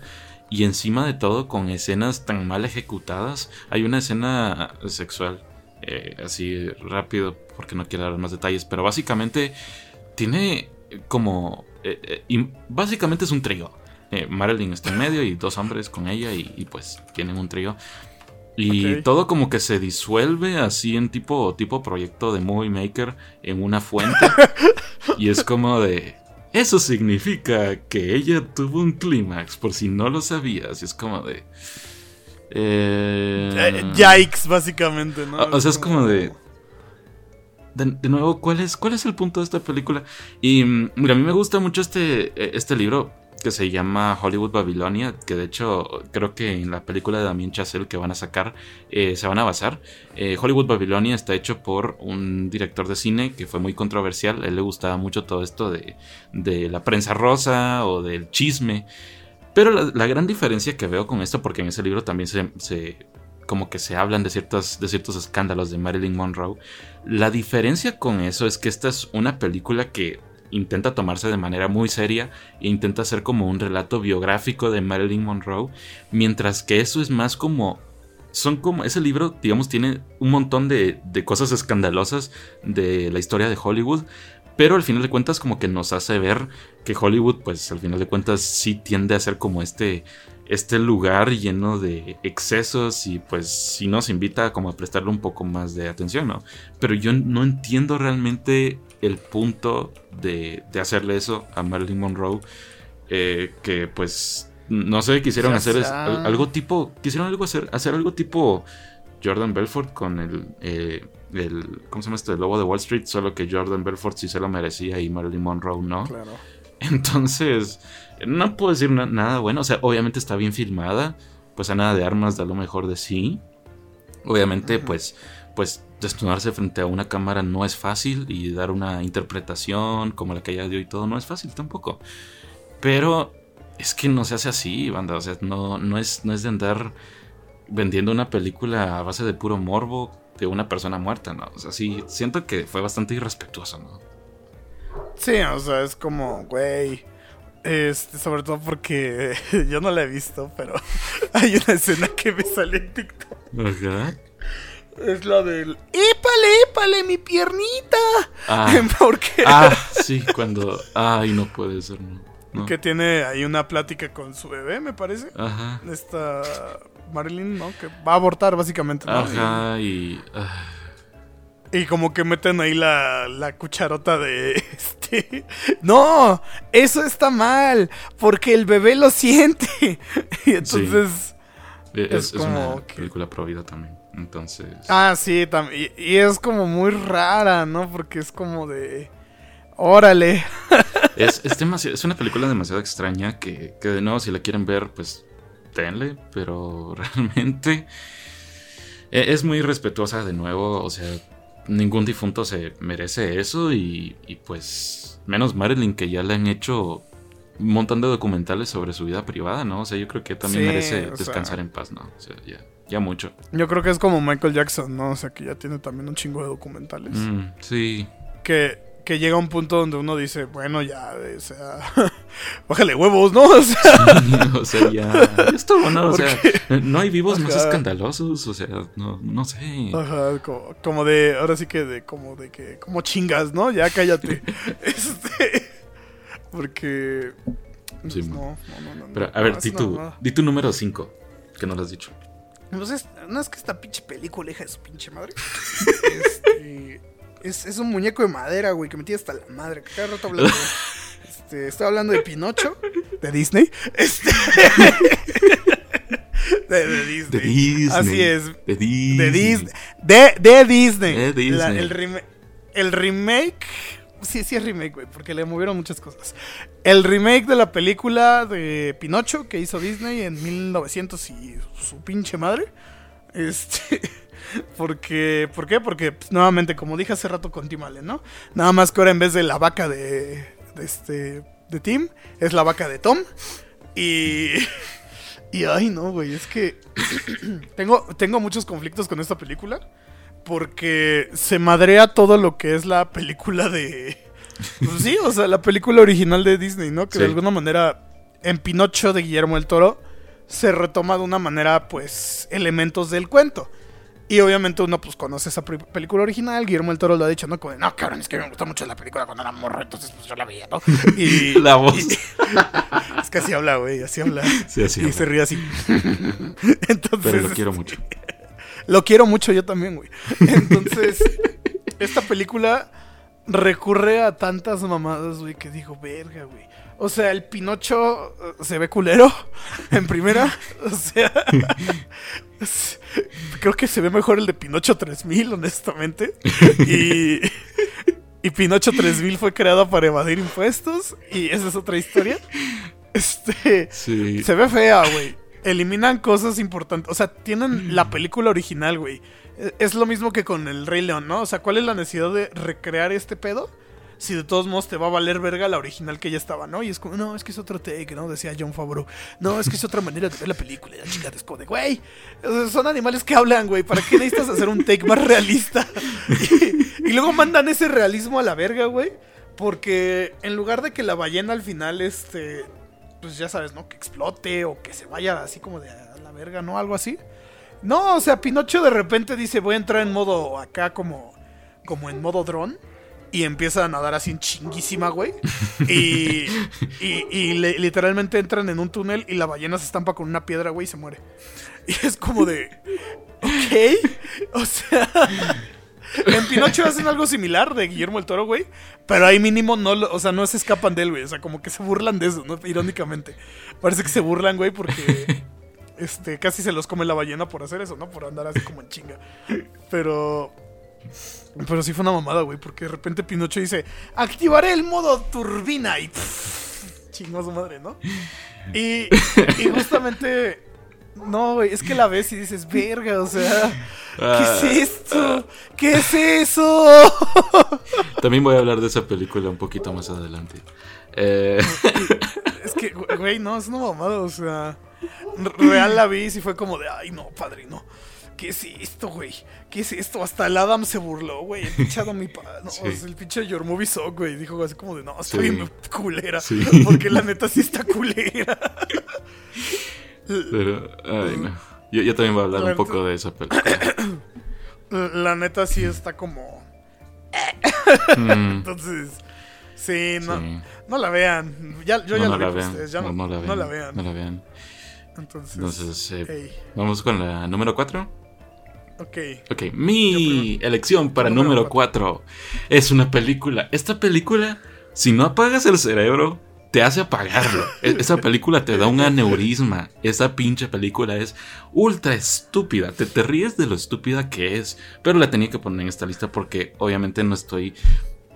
y encima de todo con escenas tan mal ejecutadas. Hay una escena sexual, eh, así rápido, porque no quiero dar más detalles, pero básicamente tiene como... eh, eh, y básicamente es un trío. Eh, Marilyn está en medio y dos hombres con ella y, y, pues tienen un trío. Y Ok. todo como que se disuelve así en tipo, tipo proyecto de Movie Maker en una fuente. y es como de... Eso significa que ella tuvo un clímax, por si no lo sabías. Y es como de... eh, Eh, Yikes, básicamente, ¿no? o o sea, es como de... De, de nuevo, ¿cuál es, ¿cuál es el punto de esta película? Y mm, mira, a mí me gusta mucho este, eh, este libro que se llama Hollywood Babilonia, que de hecho creo que en la película de Damien Chazelle que van a sacar eh, se van a basar. Eh, Hollywood Babilonia está hecho por un director de cine que fue muy controversial, a él le gustaba mucho todo esto de, de la prensa rosa o del chisme. Pero la, gran diferencia que veo con esto, porque en ese libro también se, se- como que se hablan de, ciertas, de ciertos escándalos de Marilyn Monroe, la diferencia con eso es que esta es una película que intenta tomarse de manera muy seria e intenta hacer como un relato biográfico de Marilyn Monroe, mientras que eso es más como son como ese libro, digamos, tiene un montón de, de cosas escandalosas de la historia de Hollywood, pero al final de cuentas como que nos hace ver que Hollywood, pues al final de cuentas sí tiende a ser como este, este lugar lleno de excesos y pues sí nos invita como a prestarle un poco más de atención, ¿no? Pero yo no entiendo realmente el punto de, de hacerle eso a Marilyn Monroe, eh, que pues no sé, quisieron hacer es- algo tipo, quisieron algo hacer, hacer algo tipo Jordan Belfort con el, eh, el, ¿cómo se llama este? El lobo de Wall Street, solo que Jordan Belfort sí se lo merecía y Marilyn Monroe no. Claro. Entonces, no puedo decir na- nada bueno. O sea, obviamente está bien filmada. Pues a nada de armas da lo mejor de sí. Obviamente, pues, pues desnudarse frente a una cámara no es fácil. Y dar una interpretación como la que ella dio y todo no es fácil tampoco. Pero es que no se hace así, banda. O sea, no, no, es, no es de andar vendiendo una película a base de puro morbo de una persona muerta, ¿no? O sea, sí, siento que fue bastante irrespetuoso, ¿no? Sí, o sea, es como, güey. Este, sobre todo porque yo no la he visto, pero hay una escena que me sale en TikTok. Ajá. Es la del ¡Épale, épale, mi piernita! Ah. Porque Ah, sí, cuando. Ay, no puede ser, no. no. que tiene ahí una plática con su bebé, me parece. Ajá. Esta Marilyn, ¿no? Que va a abortar básicamente. ¿no? Ajá, y. ah, Y, como que meten ahí la, la cucharota de este. No, eso está mal, porque el bebé lo siente. Y entonces... es, Es es como una que- película pro vida también. Entonces. Ah, sí, también. Y, y es como muy rara, ¿no? Porque es como de... Órale. Es, es, demasiado- es una película demasiado extraña que, que de nuevo, si la quieren ver, pues denle, pero realmente e- es muy respetuosa de nuevo, o sea, ningún difunto se merece eso y, y pues menos Marilyn que ya le han hecho un montón de documentales sobre su vida privada, ¿no? O sea, yo creo que también Sí, merece sea- descansar en paz, ¿no? O sea, ya, ya mucho. Yo creo que es como Michael Jackson, ¿no? O sea, que ya tiene también un chingo de documentales. Mm, sí, Que, que llega un punto donde uno dice, bueno, ya, o sea, bájale huevos, ¿no? O sea, o sea, ya, estuvo, ¿no? O sea, no hay vivos más escandalosos, o sea, no, no sé. ajá, como, como de, ahora sí que de, como de que, como chingas, ¿no? Ya cállate. este, porque... pues, Sí, no, no, no, no. Pero, a ver, di tu, di tu número 5, que no lo has dicho. Pues es- no es que esta pinche película, hija de su pinche madre. Este, es, es un muñeco de madera, güey, que me tiene hasta la madre. Que cada rato hablando. Este, estoy hablando de Pinocho, de Disney. Este, de, de Disney. De Disney. Así es. De Disney. De Disney. De, de Disney. De Disney. La- el, reme- el remake. Sí, sí es remake, güey, porque le movieron muchas cosas. El remake de la película de Pinocho que hizo Disney en 1900 y su pinche madre. Este. Porque, ¿Por qué? Porque, pues, nuevamente, como dije hace rato con Tim Allen, ¿no? Nada más que ahora en vez de la vaca de, de este, de Tim, es la vaca de Tom. Y, y ay, no, güey, es que tengo, tengo muchos conflictos con esta película. Porque se madrea todo lo que es la película de... Pues sí, o sea, la película original de Disney, ¿no? Que de alguna manera, en Pinocho de Guillermo del Toro, se retoma de una manera, pues, elementos del cuento. Y obviamente uno, pues, conoce esa película original. Guillermo del Toro lo ha dicho, ¿no? Como, no, cabrón, es que me gustó mucho la película cuando era morro, entonces, pues, yo la veía, ¿no? Y... La voz. y- es que así habla, güey, así habla. Sí, así y habla. se ríe así. Entonces... Pero lo quiero mucho. Lo quiero mucho yo también, güey. Entonces, esta película recurre a tantas mamadas, güey, que digo, verga, güey. O sea, el Pinocho eh, se ve culero en primera. O sea, creo que se ve mejor el de Pinocho 3000, honestamente. Y, y Pinocho 3000 fue creado para evadir impuestos. Y esa es otra historia. Este. Sí. Se ve fea, güey. Eliminan cosas importantes. O sea, tienen la película original, güey. E- Es lo mismo que con el Rey León, ¿no? O sea, ¿cuál es la necesidad de recrear este pedo? Si de todos modos te va a valer verga la original que ya estaba, ¿no? Y es como, no, es que es otro take, ¿no? Decía John Favreau. No, es que es otra manera de ver la película. Y la chingada es como de, güey. son animales que hablan, güey. ¿Para qué necesitas hacer un take más realista? Y, y luego mandan ese realismo a la verga, güey. Porque en lugar de que la ballena al final, este, pues ya sabes, ¿no? Que explote o que se vaya así como de a la verga, ¿no? Algo así. No, o sea, Pinocho de repente dice, voy a entrar en modo acá como, como en modo dron. Y empieza a nadar así en chinguísima, güey. Y, y, y literalmente entran en un túnel y la ballena se estampa con una piedra, güey, y se muere. Y es como de... Ok. O sea... En Pinocho hacen algo similar de Guillermo el Toro, güey. Pero ahí mínimo no, o sea, no se escapan de él, güey. O sea, como que se burlan de eso, ¿no? Irónicamente. Parece que se burlan, güey, porque este, casi se los come la ballena por hacer eso, ¿no? Por andar así como en chinga. Pero. Pero sí fue una mamada, güey, porque de repente Pinocho dice: Activaré el modo turbina y. pff, a su madre, ¿no? Y, y justamente. No, güey, es que la ves y dices, verga, o sea, ¿qué Ah. es esto? ¿Qué es eso? También voy a hablar de esa película un poquito más adelante. Eh, Es que, güey, no, es una mamada, o sea. Real la vi y fue como de, ay, no, padrino. ¿Qué es esto, güey? ¿Qué es esto? Hasta el Adam se burló, güey. El pinche Adam, mi pa- no, Sí. o sea, el pinche Your Movie Sock, güey. Dijo así como de, no, está Sí. bien culera. Sí. Porque la neta sí está culera. pero, ay, no. Yo, yo también voy a hablar un poco de esa película. La neta sí está como. Mm, Entonces. Sí, no, sí. no la vean. Ya, yo No, ya no la la vi vean. ustedes. Ya No, no la vean. No la vean. No la vean. Entonces. Entonces, eh, vamos con la número 4. ok. Ok, mi elección para número 4 es una película. Esta película, si no apagas el cerebro, te hace apagarlo. E- Esa película te da un aneurisma. Esa pinche película es ultra estúpida. Te, te ríes de lo estúpida que es. Pero la tenía que poner en esta lista porque obviamente no estoy...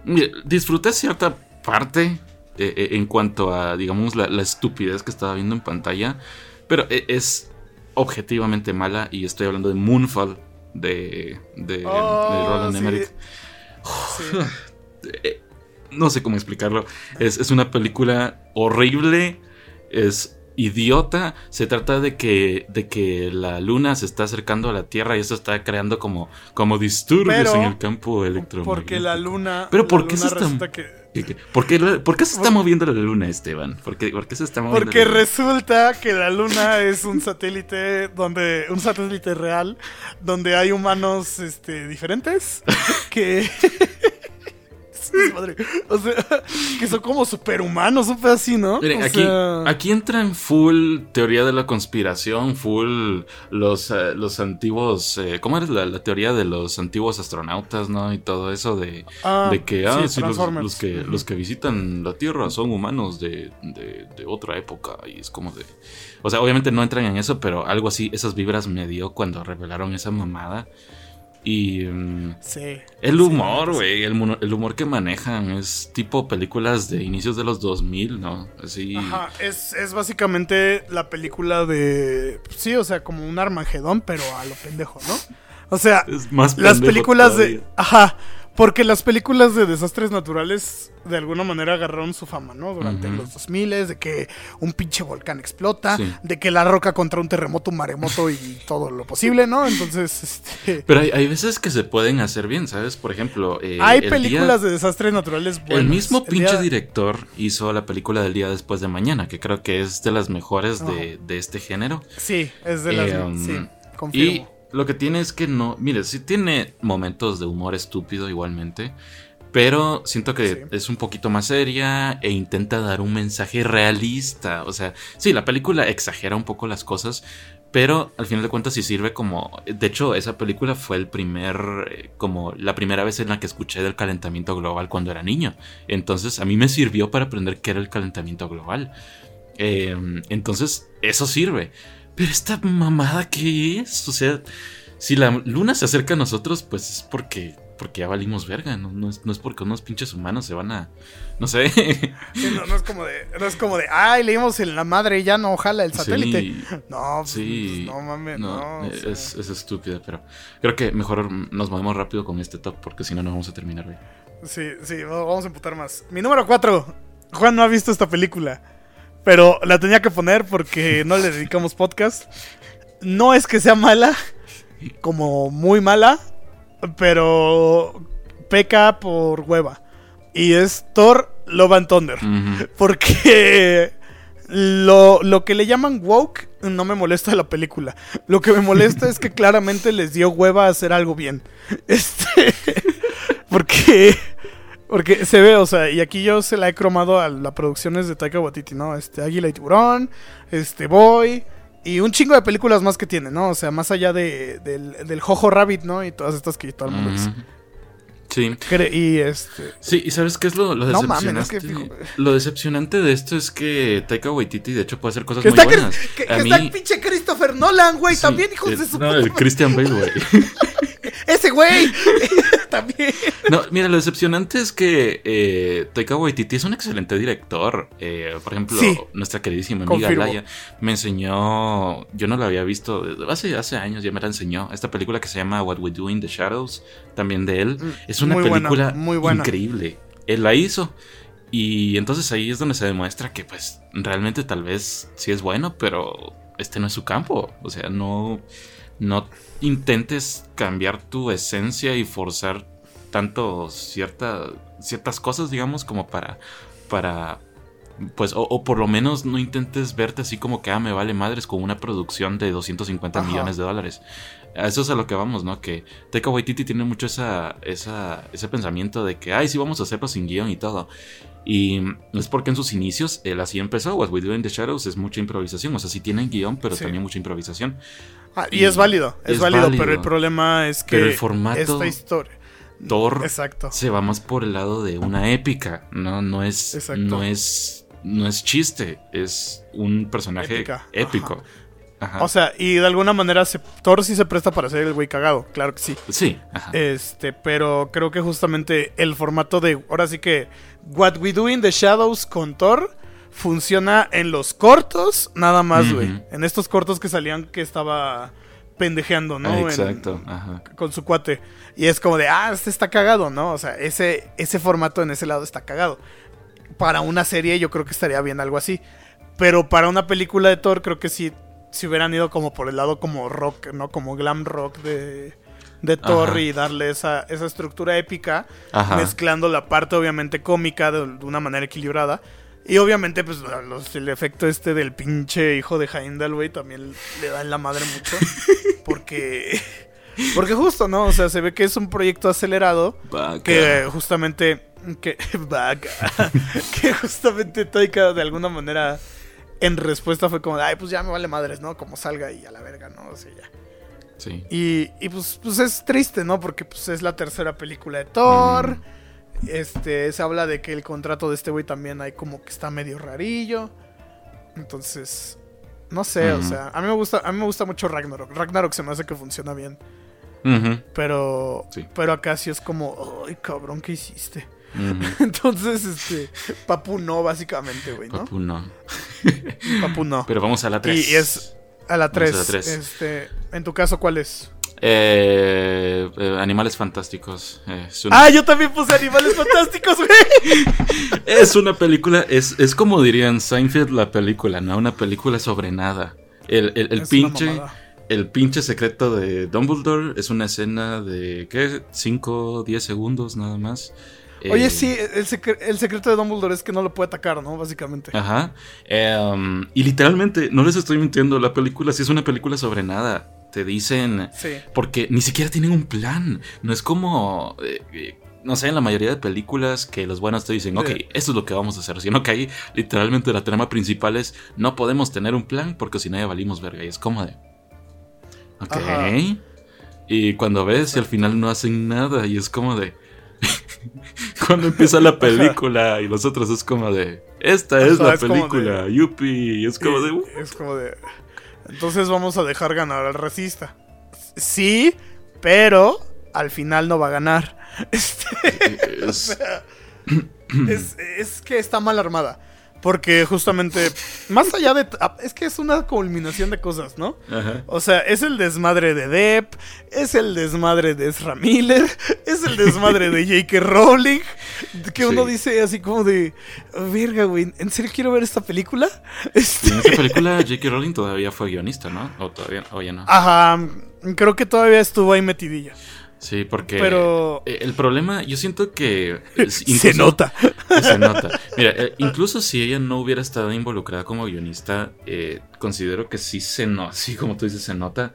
Mira, Disfruté cierta parte eh, eh, en cuanto a, digamos, la, la estupidez que estaba viendo en pantalla. Pero e- es objetivamente mala y estoy hablando de Moonfall de, de, de Oh, Roland sí. Emmerich. Sí. No sé cómo explicarlo. Es, es una película horrible. Es idiota. Se trata de que, de que la luna se está acercando a la Tierra y eso está creando como, como disturbios Pero- en el campo electromagnético. Porque la luna. Pero ¿por qué se está-. ¿Por qué, por qué se está moviendo la luna, Esteban? ¿Por qué, por qué se está moviendo? Porque la luna? resulta que la luna es un satélite donde. un satélite real donde hay humanos este, diferentes. Que. Madre. O sea, que son como superhumanos, un así, ¿no? Miren, O aquí, sea, aquí entran full teoría de la conspiración, full los, eh, los antiguos. eh, ¿Cómo era la, la teoría de los antiguos astronautas, no? Y todo eso de, Ah, de que, ah, sí, sí, los, que, los que visitan la Tierra son humanos de, de, de otra época. Y es como de. O sea, obviamente no entran en eso, pero algo así, esas vibras me dio cuando revelaron esa mamada. Y mm, Sí. el Sí, humor, sí. güey, el, el humor que manejan es tipo películas de inicios de los 2000, ¿no? Así. Ajá, es, es básicamente la película de. Sí, o sea, como un Armagedón, pero a lo pendejo, ¿no? O sea, Es más las películas de. Ajá. Porque las películas de desastres naturales de alguna manera agarraron su fama, ¿no? Durante Ujú. los 2000 de que un pinche volcán explota, Sí. de que la roca contra un terremoto, un maremoto y todo lo posible, ¿no? Entonces, este. Pero hay, hay veces que se pueden hacer bien, ¿sabes? Por ejemplo, eh, Hay el películas día- de desastres naturales buenas. El mismo El pinche día- director hizo la película del día después de mañana, que creo que es de las mejores de, de este género. Sí, es de las. Eh, um, sí, confirmo. Y lo que tiene es que no, mire, sí tiene momentos de humor estúpido igualmente, pero siento que Sí. es un poquito más seria e intenta dar un mensaje realista. O sea, sí, la película exagera un poco las cosas, pero al final de cuentas sí sirve como... De hecho, esa película fue el primer, eh, como la primera vez en la que escuché del calentamiento global cuando era niño. Entonces a mí me sirvió para aprender qué era el calentamiento global. Eh, entonces, eso sirve. Pero esta mamada, ¿qué es? O sea, si la luna se acerca a nosotros, pues es porque, porque ya valimos verga. No, no es, no es porque unos pinches humanos se van a. No sé. Sí, no, no es como de, no es como de, ay, leímos en la madre y ya no jala el satélite. Sí, No, pues, sí. no mames, no. No, o sea, es, es estúpida, pero creo que mejor nos movemos rápido con este top porque si no, no vamos a terminar, güey. Sí, sí, vamos a emputar más. Mi número 4. Juan no ha visto esta película, pero la tenía que poner porque no le dedicamos podcast. No es que sea mala, como muy mala, pero peca por hueva. Y es Thor Love and Thunder. Porque lo, lo que le llaman woke no me molesta de la película. Lo que me molesta es que claramente les dio hueva a hacer algo bien. Este. Porque. Porque se ve, o sea, y aquí yo se la he cromado a las producciones de Taika Waititi, ¿no? Este, Águila y Tiburón, este, Boy, y un chingo de películas más que tiene, ¿no? O sea, más allá de, del, del Jojo Rabbit, ¿no? Y todas estas que todo el mundo dice. Sí. Y este. Sí, y ¿sabes qué es lo, lo No mames, decepcionante? es que fijo- Lo decepcionante de esto es que Taika Waititi de hecho puede hacer cosas muy está, buenas. que- A mí- está el pinche Christopher Nolan, güey, sí, también, hijos de su No, puta el. Christian Bale, güey. Ese güey. también. No, mira, lo decepcionante es que eh, Taika Waititi es un excelente director. Eh, por ejemplo, Sí. nuestra queridísima amiga Confirmo. Laia me enseñó, yo no la había visto, hace, hace años ya me la enseñó, esta película que se llama What We Do in the Shadows, también de él. Es una buena, película muy buena. increíble. Él la hizo. Y entonces ahí es donde se demuestra que pues realmente tal vez sí es bueno, pero este no es su campo. O sea, no, no intentes cambiar tu esencia y forzar tanto cierta, ciertas cosas, digamos, como para, para, pues, o, o por lo menos no intentes verte así como que, ah, me vale madres con una producción de 250 Ajá. millones de dólares. A eso es a lo que vamos, ¿no? Que Taika Waititi tiene mucho esa, esa, ese pensamiento de que, ay, sí, vamos a hacerlo sin guion y todo. Y es porque en sus inicios él así empezó. What We Do in the Shadows es mucha improvisación. O sea, sí tienen guion, pero Sí. también mucha improvisación. Ah, y, Y es válido, es, es válido, válido. pero el problema es que Pero el formato- esta historia. Thor Exacto. se va más por el lado de una épica. No, no es. Exacto. No es. No es chiste. Es un personaje Épica, épico. Ajá. O sea, y de alguna manera se, Thor sí se presta para ser el güey cagado, claro que sí. sí. Ajá. Este, pero creo que justamente el formato de. Ahora sí que. What We Do in the Shadows con Thor funciona en los cortos, nada más, güey. En estos cortos que salían que estaba pendejeando, ¿no? En- exacto. Ajá. con su cuate. Y es como de, ah, este está cagado, ¿no? O sea, ese, ese formato en ese lado está cagado. Para una serie yo creo que estaría bien algo así. Pero para una película de Thor creo que sí, si hubieran ido como por el lado como rock, ¿no? Como glam rock de, de Ajá. y darle esa, esa estructura épica, Ajá. mezclando la parte obviamente cómica de, de una manera equilibrada. Y obviamente, pues, los- el efecto este del pinche hijo de Heimdall, güey, también le da en la madre mucho. Porque... Porque justo, ¿no? O sea, se ve que es un proyecto acelerado Vaca. que justamente... Que, vaca. que justamente Taika de alguna manera en respuesta fue como, de, ay, pues ya me vale madres, ¿no? Como salga y a la verga, ¿no? O sea, ya. Sí. Y, y pues, pues es triste, ¿no? Porque pues es la tercera película de Thor. Este, se habla de que el contrato de este güey también hay como que está medio rarillo. Entonces, no sé, o sea, a mí me gusta, a mí me gusta mucho Ragnarok. Ragnarok se me hace que funciona bien. Ujú, Pero, Sí. pero acá sí es como, ay, cabrón, ¿qué hiciste? Entonces, este, Papu no, básicamente, güey, ¿no? Papu no. Papu no. Pero vamos a la 3. Y, es a la Vamos a 3. la tres. Este, en tu caso, ¿cuál es? Eh, eh, animales fantásticos. Eh, una, Ah, yo también puse Animales Fantásticos, güey. es una película, es, es como dirían Seinfeld la película, ¿no? Una película sobre nada. El, el, el pinche, el pinche secreto de Dumbledore es una escena de, ¿qué? 5, 10 segundos nada más. Oye, Eh, sí, el, secre- el secreto de Dumbledore es que no lo puede atacar, ¿no? Básicamente. Ajá. Em, y literalmente, no les estoy mintiendo, la película sí es una película sobre nada. Te dicen... Sí. Porque ni siquiera tienen un plan. No es como... eh, eh, no sé, en la mayoría de películas que los buenos te dicen, ok, Sí. esto es lo que vamos a hacer. Sino que ahí literalmente la trama principal es, no podemos tener un plan porque si no ya valimos verga. Y es como de... Ok. Ajá. Y cuando ves y al final no hacen nada y es como de... cuando empieza la película y los otros es como de... Esta es la es película, yupi. Y es como de... "Uh". Es como de. Entonces vamos a dejar ganar al racista. Sí, pero al final no va a ganar. Este, Es- es, es que está mal armada. Porque justamente, más allá de... Es que es una culminación de cosas, ¿no? Ajá. O sea, es el desmadre de Depp, es el desmadre de Ezra Miller, es el desmadre de J.K. Rowling, que uno dice así como de, verga, güey, ¿en serio quiero ver esta película? Este, en esta película J.K. Rowling todavía fue guionista, ¿no? O todavía, o ya no. ajá, creo que todavía estuvo ahí metidilla, Sí, porque pero eh, el problema, yo siento que se nota. Se nota. Mira, eh, incluso si ella no hubiera estado involucrada como guionista, eh, considero que sí se nota, así como tú dices, se nota,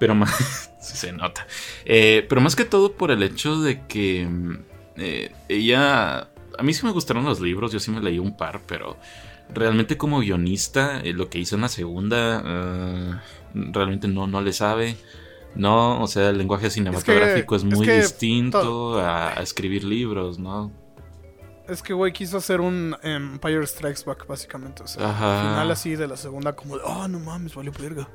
pero más, sí se nota. Eh, pero más que todo por el hecho de que mm, eh, ella, a mí sí me gustaron los libros, yo sí me leí un par, pero realmente como guionista, eh, lo que hizo en la segunda, eh, realmente no, no le sabe. No, o sea, el lenguaje cinematográfico es, es muy que distinto to- a, a escribir libros, ¿no? Es que, güey, quiso hacer un Empire Strikes Back, básicamente. O sea, Ajá. al final así de la segunda, como de, oh, no mames, valió verga.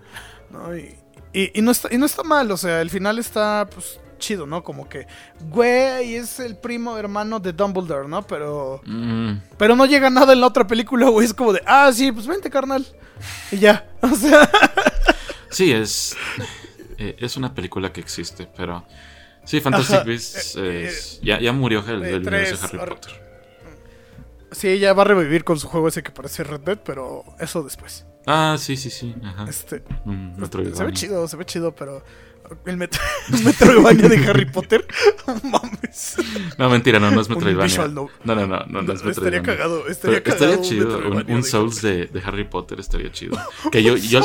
¿No? Y, y, y no está, y no está mal, o sea, el final está, pues, chido, ¿no? Como que, güey, es el primo hermano de Dumbledore, ¿no? Pero, Mm, pero no llega nada en la otra película, güey. Es como de, ah, sí, pues vente, carnal. Y ya, o sea, Sí, es. Eh, es una película que existe, pero. Sí, Fantastic Ajá, Beasts eh, es- ya, ya murió el, eh, el universo de Harry ar- Potter. sí, ella va a revivir con su juego ese que parece Red Dead, pero eso después. Ah, sí, sí, sí. Ajá. Este, Mm, se ve chido, se ve chido, pero el, metro, el Metroidvania de Harry Potter, mames. No, mentira, no, no es Metroidvania. no- No, no, no, no, es estaría Metroidvania. cagado, estaría cagado. estaría un chido, un, un Souls de, de Harry Potter estaría chido. Que yo, yo,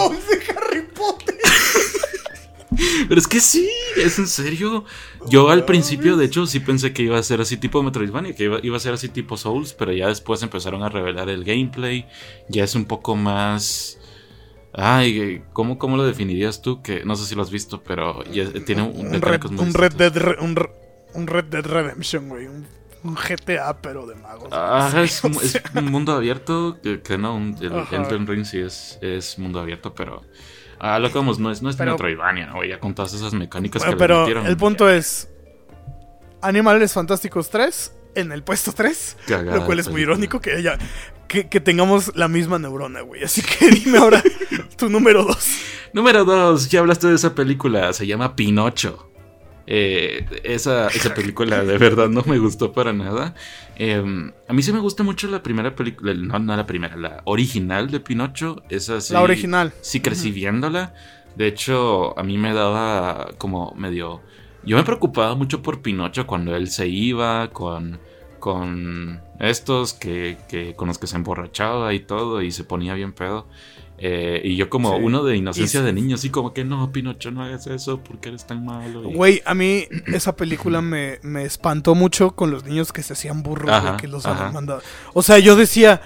Pero es que sí, es en serio. Yo al principio, de hecho, sí pensé que iba a ser así tipo Metroidvania, que iba, iba a ser así tipo Souls, pero ya después empezaron a revelar el gameplay. Ya es un poco más. Ay, ¿cómo, cómo lo definirías tú? Que no sé si lo has visto, pero ya tiene un, Un Red, un. Dead, Re- un, un Red Dead Redemption, güey. Un, GTA, pero de magos. Ah, es, un mundo abierto, que, que no, el Ajá. Elden Ring sí es, es mundo abierto, pero... Ah, lo que vamos, no es, no es Pero- Metroidvania, güey, ya con todas esas mecánicas bueno, que le pero metieron. el punto es: Animales Fantásticos 3 en el puesto 3. Cagada Lo cual es muy película. irónico que haya. Que, que tengamos la misma neurona, güey. Así que dime ahora tu número 2. Número 2, ya hablaste de esa película, se llama Pinocho. Eh, esa, esa película de verdad no me gustó para nada. Eh, a mí sí me gusta mucho la primera película, no, no la primera, la original de Pinocho. Esa sí, La original. Sí crecí viéndola. De hecho, a mí me daba como medio... Yo me preocupaba mucho por Pinocho cuando él se iba con, con estos que, que con los que se emborrachaba y todo y se ponía bien pedo. Eh, y yo como Sí. uno de inocencia Y- de niño, así como que no, Pinocho, no hagas eso, porque eres tan malo? Y- Güey, a mí esa película me, me espantó mucho con los niños que se hacían burros, Ajá, que los habían mandado. O sea, yo decía,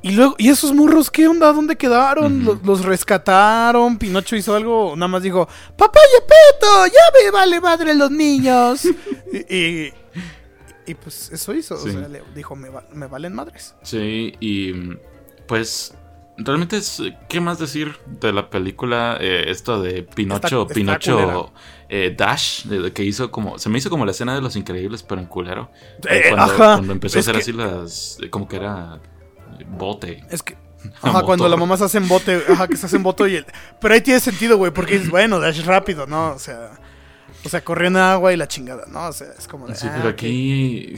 y luego, ¿y esos morros qué onda? ¿Dónde quedaron? ¿Los, los rescataron? ¿Pinocho hizo algo? Nada más dijo, ¡Papá Yepeto! ¡Ya me vale madre los niños! y, y, y, pues eso hizo. Sí. O sea, le dijo, me, va- me valen madres. Sí, y mm, pues realmente es. ¿Qué más decir de la película? Eh, esto de Pinocho, Está- Pinocho eh, Dash, de- de que hizo como. Se me hizo como la escena de los increíbles, pero en culero. Eh, cuando, ajá. cuando empezó a Es hacer que- así las. Como que era. Bote. Es que. Ajá, cuando la mamá se hace en bote, ajá, que se hace en bote y el... Pero ahí tiene sentido, güey, porque dices, bueno, Dash rápido, ¿no? O sea, o sea, corrió en agua y la chingada, ¿no? O sea, es como de, Sí, ah, pero aquí.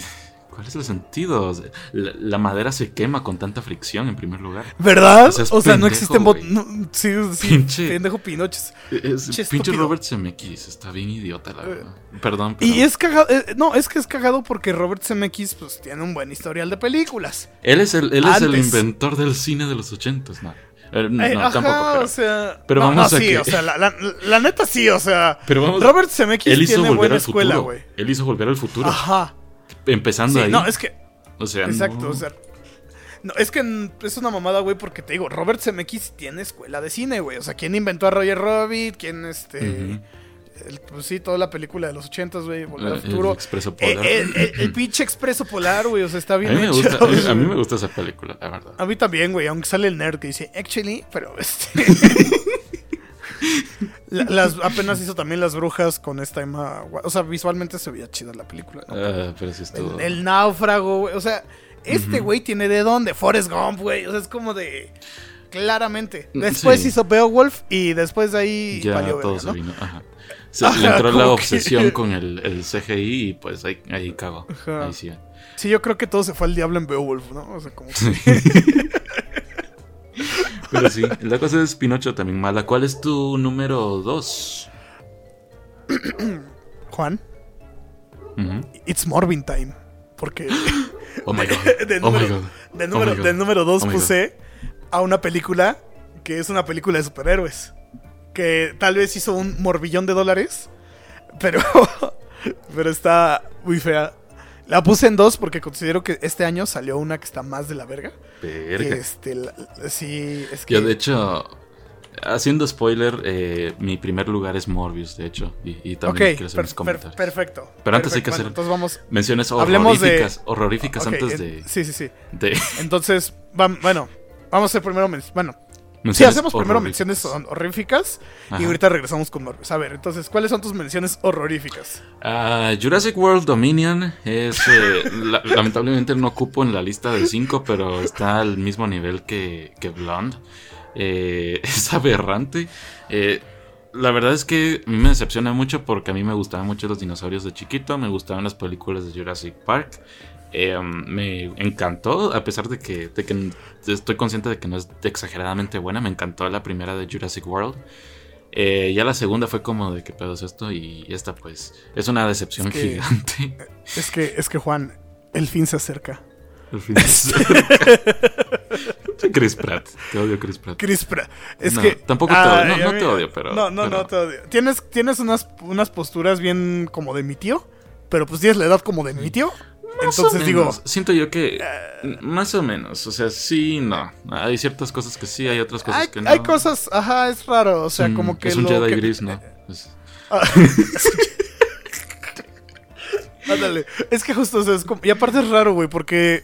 ¿Cuál es el sentido? O sea, La, la madera se quema con tanta fricción, en primer lugar. ¿Verdad? O sea, es O sea, no existen güey. No, sí, sí, Pinche- pendejo Pinoches. Es, Che, pinche estúpido. Robert Zemeckis está bien idiota, la verdad. Perdón, pero Y es cagado, eh, no, es que es cagado porque Robert Zemeckis, pues, tiene un buen historial de películas. él es el, él es el inventor del cine de los ochentos, ¿no? Eh, no, Eh, ajá, tampoco, pero, o sea... pero no, vamos no, a que- o sea, la, la- la neta sí, o sea... pero vamos, Robert Zemeckis él hizo tiene volver buena al escuela, güey. Él hizo volver al futuro, Ajá. Empezando Sí, ahí. no, es que... o sea, Exacto, no. o sea... No, es que es una mamada, güey, porque te digo, Robert Zemeckis tiene escuela de cine, güey. O sea, ¿quién inventó a Roger Rabbit? ¿Quién, este... El- pues sí, toda la película de los ochentas, güey, Volver al Eh, Futuro. El expreso polar. eh, eh, el pinche expreso polar, güey, o sea, está a, bien mí me hecho. gusta, a mí me gusta esa película, la verdad. A mí también, güey, aunque sale el nerd que dice, actually, pero este... La- las, apenas hizo también las brujas con esta Emma... O sea, visualmente se veía chida la película. ¿no? Ah, pero sí estuvo. el, el náufrago, güey. O sea, este güey tiene de dónde. Forrest Gump, güey. O sea, es como de... Claramente. Después Sí. hizo Beowulf y después de ahí ya valió todo verga, se ¿no? vino. Ajá. Se, Ajá, le entró la que- obsesión con el, el CGI y pues ahí, ahí. Ahí sí. Sí, yo creo que todo se fue al diablo en Beowulf, ¿no? O sea, como que... Pero sí, la cosa es Pinocho también mala. ¿Cuál es tu número 2? Juan, it's Morbin time. Porque Oh my god. del Oh my número, god. del Oh Oh puse a una película que es una película de superhéroes. Que tal vez hizo un morbillón de dólares. Pero, pero está muy fea. La puse en dos porque considero que este año salió una que está más de la verga. Verga. Este, la- sí, es que. Yo, de hecho, haciendo spoiler, eh, mi primer lugar es Morbius, de hecho. Y, también quiero hacer per- mis per- comentarios. perfecto. Pero antes hay que hacer- Bueno, entonces vamos. Menciones Hablemos de- horroríficas, horroríficas ok, antes en- de, Sí, sí, sí. de Entonces, bueno, vamos a hacer primero. Bueno, Sí, hacemos primero menciones Ajá. y ahorita regresamos con Morbius. A ver, entonces, ¿cuáles son tus menciones horroríficas? Ah, Jurassic World Dominion es eh, la- lamentablemente no ocupo en la lista de 5, pero está al mismo nivel que, que Blonde. Eh, es aberrante. Eh, la verdad es que a mí me decepciona mucho porque a mí me gustaban mucho los dinosaurios de chiquito, me gustaban las películas de Jurassic Park. Eh, me encantó, a pesar de que, de que estoy consciente de que no es exageradamente buena, me encantó la primera de Jurassic World. Eh, ya la segunda fue como de qué pedo es esto y esta pues es una decepción Es que- gigante. Es que, es que Juan, el fin se acerca. Al fin. Chris Pratt, te odio Chris Pratt. Chris Pratt. Es No, que. tampoco te odio, no- no mí- te odio, pero- No, no, pero- no te odio. Tienes, tienes unas, unas posturas bien como de mi tío, pero pues tienes la edad como de mi tío. Más o Entonces digo. siento yo que más o menos, o sea, sí, no. Hay ciertas cosas que sí, hay otras cosas Hay, que no. hay cosas, ajá, es raro. O sea, un- como que. es un lo Jedi que- gris, ¿no? Es- Ah, Ándale. Es que justo, o sea, es como- y aparte es raro, güey, porque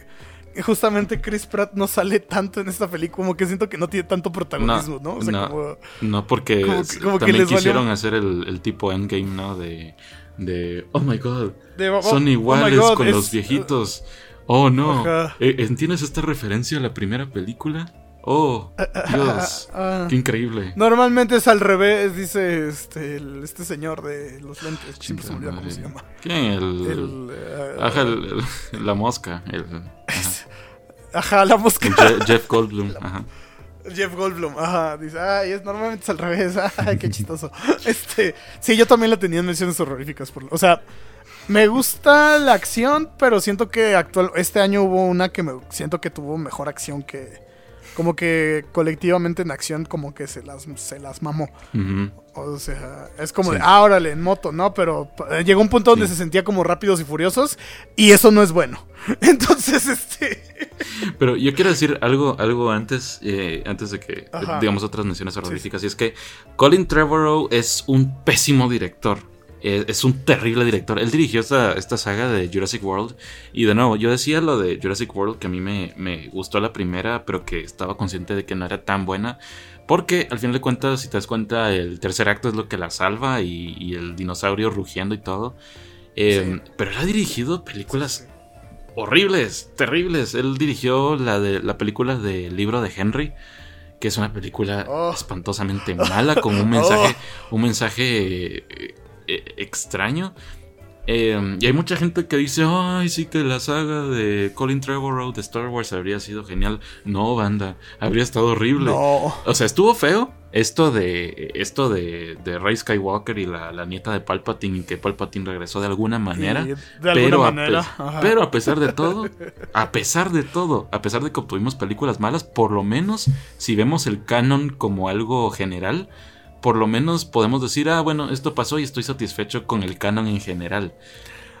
justamente Chris Pratt no sale tanto en esta película, como que siento que no tiene tanto protagonismo, ¿no? O sea, no. como... No, porque Como que- como que también valió- quisieron hacer el, el tipo endgame, ¿no? De, de, oh my god, de, oh, oh son my iguales God, con es- los viejitos. Oh no, Ajá. Eh, ¿entiendes esta referencia a la primera película? Oh, Dios, ah. qué increíble. Normalmente es al revés, dice este, el- este señor de los lentes. Siempre se me olvida cómo Madre. se llama. ¿Quién? El, El, eh, ajá, el- la mosca, el, ajá. Ajá, la mosca. Je- Jeff Goldblum, ajá. Jeff Goldblum, ajá, dice, ay, es, normalmente es al revés, ay, qué chistoso. Este, sí, yo también la tenía en menciones horroríficas, por, o sea, me gusta la acción, pero siento que actual, este año hubo una que me, siento que tuvo mejor acción que, como que colectivamente en acción como que se las, se las mamó. O sea, es como Sí. de, ah, órale, en moto, ¿no? Pero eh, llegó un punto donde Sí. se sentía como rápidos y furiosos y eso no es bueno. Entonces, este... Pero yo quiero decir algo, algo antes, eh, antes de que Ajá. digamos otras menciones horroríficas. Y es que Colin Trevorrow es un pésimo director. Eh, es un terrible director. Él dirigió esta, esta saga de Jurassic World. Y de nuevo, yo decía lo de Jurassic World que a mí me, me gustó la primera, pero que estaba consciente de que no era tan buena. Porque al final de cuentas, si te das cuenta, el tercer acto es lo que la salva y, y el dinosaurio rugiendo y todo. Eh, Pero él ha dirigido películas horribles, terribles. Él dirigió la de la película del libro de Henry, que es una película Oh. espantosamente mala, con un mensaje, un mensaje eh, eh, extraño. Eh, y hay mucha gente que dice, ay, sí que la saga de Colin Trevorrow de Star Wars habría sido genial. No, banda, habría estado horrible. No. O sea, estuvo feo esto de esto de, de Rey Skywalker y la, la nieta de Palpatine y que Palpatine regresó de alguna manera. De alguna pero, manera, a pe- ajá. pero a pesar de todo, a pesar de todo, a pesar de que obtuvimos películas malas, por lo menos si vemos el canon como algo general, por lo menos podemos decir, ah, bueno, esto pasó y estoy satisfecho con el canon en general.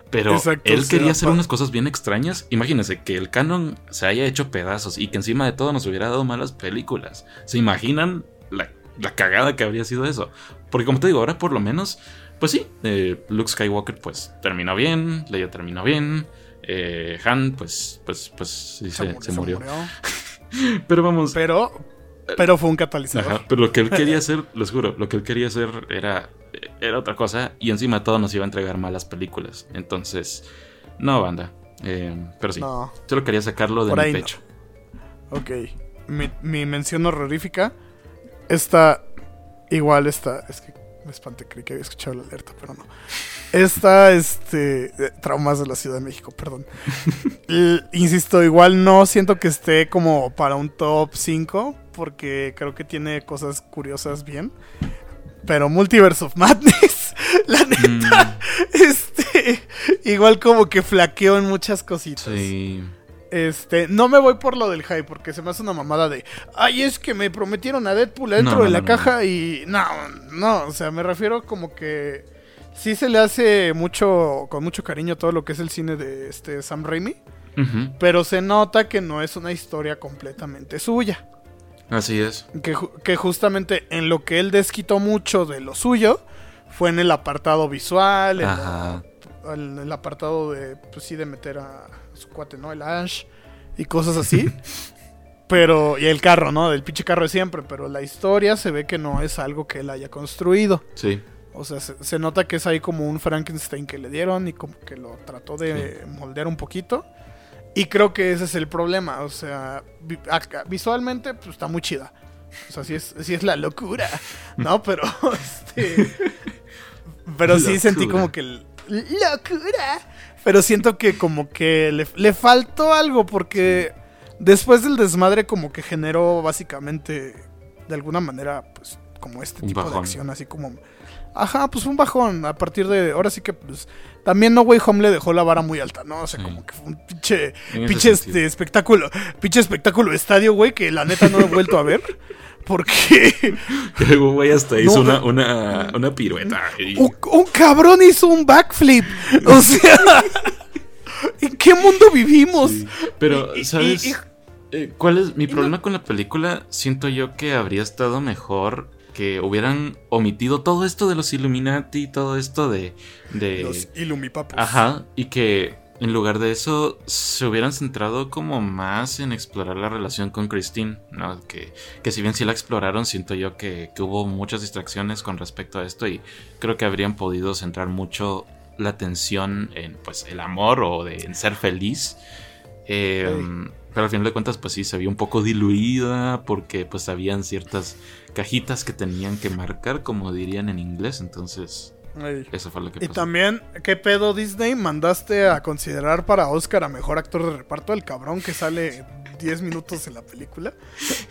Pero Exacto, él quería hacer unas cosas bien extrañas. Imagínense que el canon se haya hecho pedazos y que encima de todo nos hubiera dado malas películas. ¿Se imaginan la, la cagada que habría sido eso? Porque como te digo, ahora por lo menos, pues sí, eh, Luke Skywalker pues terminó bien, Leia terminó bien, eh, Han pues, pues, pues sí, se, se murió. Pero vamos, Pero, pero fue un catalizador. Ajá, pero lo que él quería hacer, les juro, lo que él quería hacer era, era otra cosa y encima todo nos iba a entregar malas películas. Entonces, no, banda. Eh, pero sí, No. solo quería sacarlo de mi ahí no. pecho. Ok. Mi, mi mención horrorífica. Esta. Igual esta. Es que me espanté, creí que había escuchado la alerta, pero no. Esta, este. eh, Traumas de la Ciudad de México, perdón. L- insisto, igual no siento que esté como para un top 5. Porque creo que tiene cosas curiosas bien. Pero Multiverse of Madness, la neta, Mm, este. Igual como que flaqueó en muchas cositas. sí. Este, no me voy por lo del hype, porque se me hace una mamada de, ay, es que me prometieron a Deadpool dentro No, de la no, caja y no, no, o sea, me refiero como que sí se le hace mucho, con mucho cariño todo lo que es el cine de este Sam Raimi, pero se nota que no es una historia completamente suya, Así es. que, ju- que justamente en lo que él desquitó mucho de lo suyo fue en el apartado visual, en, la- Ajá. en el apartado de, pues sí, de meter a su cuate, ¿no? El Ash y cosas así. pero, y el carro, ¿no? Del pinche carro de siempre, pero la historia se ve que no es algo que él haya construido. Sí. O sea, se, se nota que es ahí como un Frankenstein que le dieron y como que lo trató de moldear un poquito. Y creo que ese es el problema. O sea, visualmente pues, está muy chida. O sea, sí es, sí es la locura. ¿No? Pero, este... Pero sí sentí como que... ¡Locura! Pero siento que como que le, le faltó algo porque después del desmadre como que generó básicamente de alguna manera pues como este Un tipo de acción así como ajá pues un bajón a partir de ahora sí que pues también No Way Home le dejó la vara muy alta no o sea como que fue un pinche pinche este espectáculo pinche espectáculo estadio güey que la neta no he vuelto a ver porque Que luego güey hasta hizo No. una, una, una pirueta. y- un, un cabrón hizo un backflip o sea ¿en qué mundo vivimos? Sí. Pero, y- ¿sabes? y- Eh, ¿Cuál es mi problema con la película? Siento yo que habría estado mejor que hubieran omitido todo esto de los Illuminati, todo esto de... de Los Illumipapos. Ajá, y que en lugar de eso se hubieran centrado como más en explorar la relación con Christine, ¿no? Que, que si bien sí la exploraron, siento yo que, que hubo muchas distracciones con respecto a esto y creo que habrían podido centrar mucho la atención en pues el amor o de, en ser feliz. Eh, Pero al final de cuentas, pues sí, se vio un poco diluida porque pues habían ciertas cajitas que tenían que marcar, como dirían en inglés, entonces eso fue lo que Y pasó. también, ¿qué pedo Disney mandaste a considerar para Oscar a mejor actor de reparto? El cabrón que sale 10 minutos en la película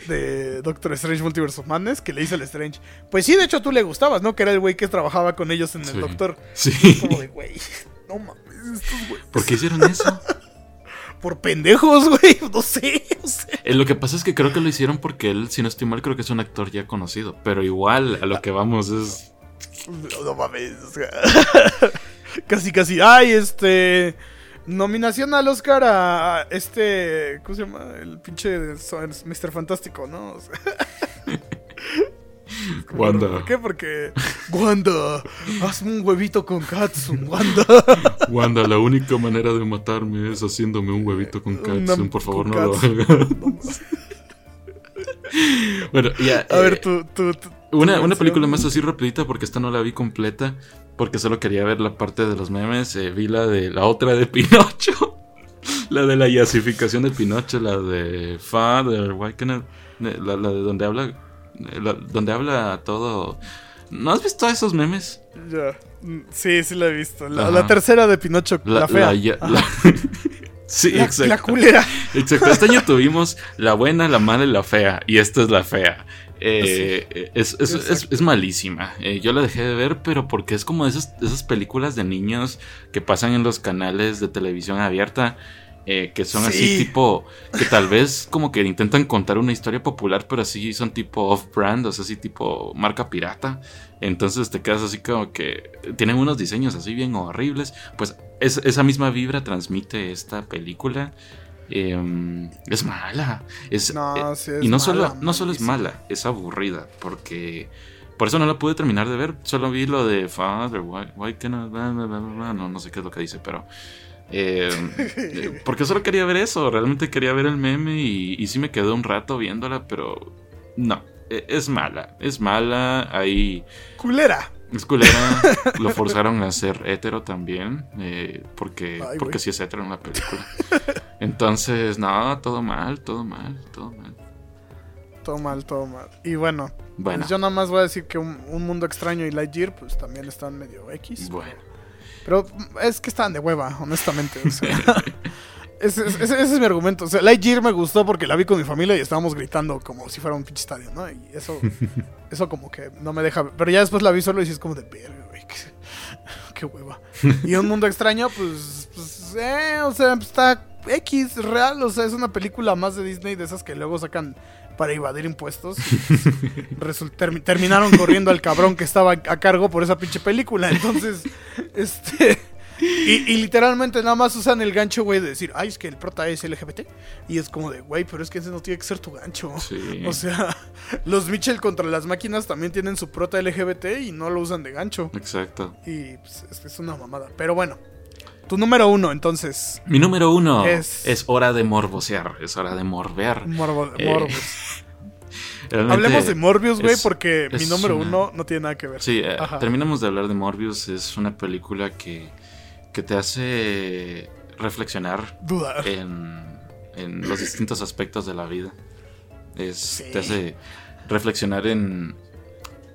de Doctor Strange Multiverse of Madness, que le hizo el Strange. Pues sí, de hecho tú le gustabas, ¿no? Que era el güey que trabajaba con ellos en el Sí. Doctor. Sí. Como de, güey, no mames, estos güeyes. ¿Por qué hicieron eso? Por pendejos, güey, no sé, no sé. Eh, lo que pasa es que creo que lo hicieron porque él, si no estoy mal, creo que es un actor ya conocido. Pero igual, a lo que vamos es. No, no mames, o sea, casi, casi. Ay, este. Nominación al Oscar a este. ¿Cómo se llama? El pinche Mr. Fantástico, ¿no? O sea, Wanda. ¿Por qué? Porque. Wanda, hazme un huevito con Katsun, Wanda. Wanda, la única manera de matarme es haciéndome un huevito con Katsun. Por favor, no lo hagas. bueno, ya. A ver, eh, tú. tú, Una, una película más así rapidita porque esta no la vi completa porque solo quería ver la parte de los memes. eh, vi la de la otra de Pinocho. la de la yasificación de Pinocho, la de Father, why can I- la, la de donde habla donde habla todo. ¿No has visto esos memes? Ya. Sí, sí la he visto. La, tercera de Pinocho, la, fea. ya- sí, La- exacto. la culera. Exacto, este año tuvimos la buena, la mala y la fea. Y esta es la fea. Eh, es, es- es- es malísima. Eh, yo la dejé de ver, pero porque es como esas, esas películas de niños que pasan en los canales de televisión abierta. Eh, que son así Sí. tipo, que tal vez como que intentan contar una historia popular, pero así son tipo off-brand, o sea, así tipo marca pirata. Entonces te quedas así como que tienen unos diseños así bien horribles. Pues es- esa misma vibra transmite esta película. Eh, es mala. Es, No, eh, sí es y no mala, solo, no solo es mala, es aburrida. Porque por eso no la pude terminar de ver. Solo vi lo de Father, why, why can I- blah, blah, blah, blah, no, no sé qué es lo que dice, pero. Eh, eh, porque solo quería ver eso. Realmente quería ver el meme y, y sí me quedé un rato viéndola, pero no. e- Es mala, es mala. Ahí Culera. es culera. lo forzaron a ser hetero también. eh, porque Ay, porque sí es hetero en la película. Entonces, no, todo mal, todo mal, todo mal. Todo mal, todo mal. Y bueno, Bueno, pues yo nada más voy a decir que un, Un Mundo Extraño y Lightyear, pues también están medio X. bueno. Pero es que estaban de hueva, honestamente. o sea. ese, ese- ese es mi argumento. O sea, Lightyear me gustó porque la vi con mi familia y estábamos gritando como si fuera un pinche estadio, ¿no? Y eso, eso como que no me deja. Pero ya después la vi solo y es como de verga, güey. Qué, qué hueva. Y Un Mundo Extraño, pues, pues eh, o sea, pues, está X, real. O sea, es una película más de Disney de esas que luego sacan para evadir impuestos. Pues, termi- terminaron corriendo al cabrón que estaba a cargo por esa pinche película. Entonces, este. Y, y literalmente nada más usan el gancho, güey, de decir, ay, es que el prota es LGBT. Y es como de, güey, pero es que ese no tiene que ser tu gancho. Sí. O sea, los Mitchell contra las máquinas también tienen su prota LGBT y no lo usan de gancho. Exacto. Y pues, es, es una mamada. Pero bueno, tu número uno, entonces. Mi número uno es, Es- hora de morbosear, es hora de morbear. Morbo- Eh, Hablemos de Morbius, güey, porque mi número una- uno no tiene nada que ver. Sí, eh, terminamos de hablar de Morbius. Es una película que, que te hace reflexionar en, en los distintos aspectos de la vida. Es, Sí. Te hace reflexionar en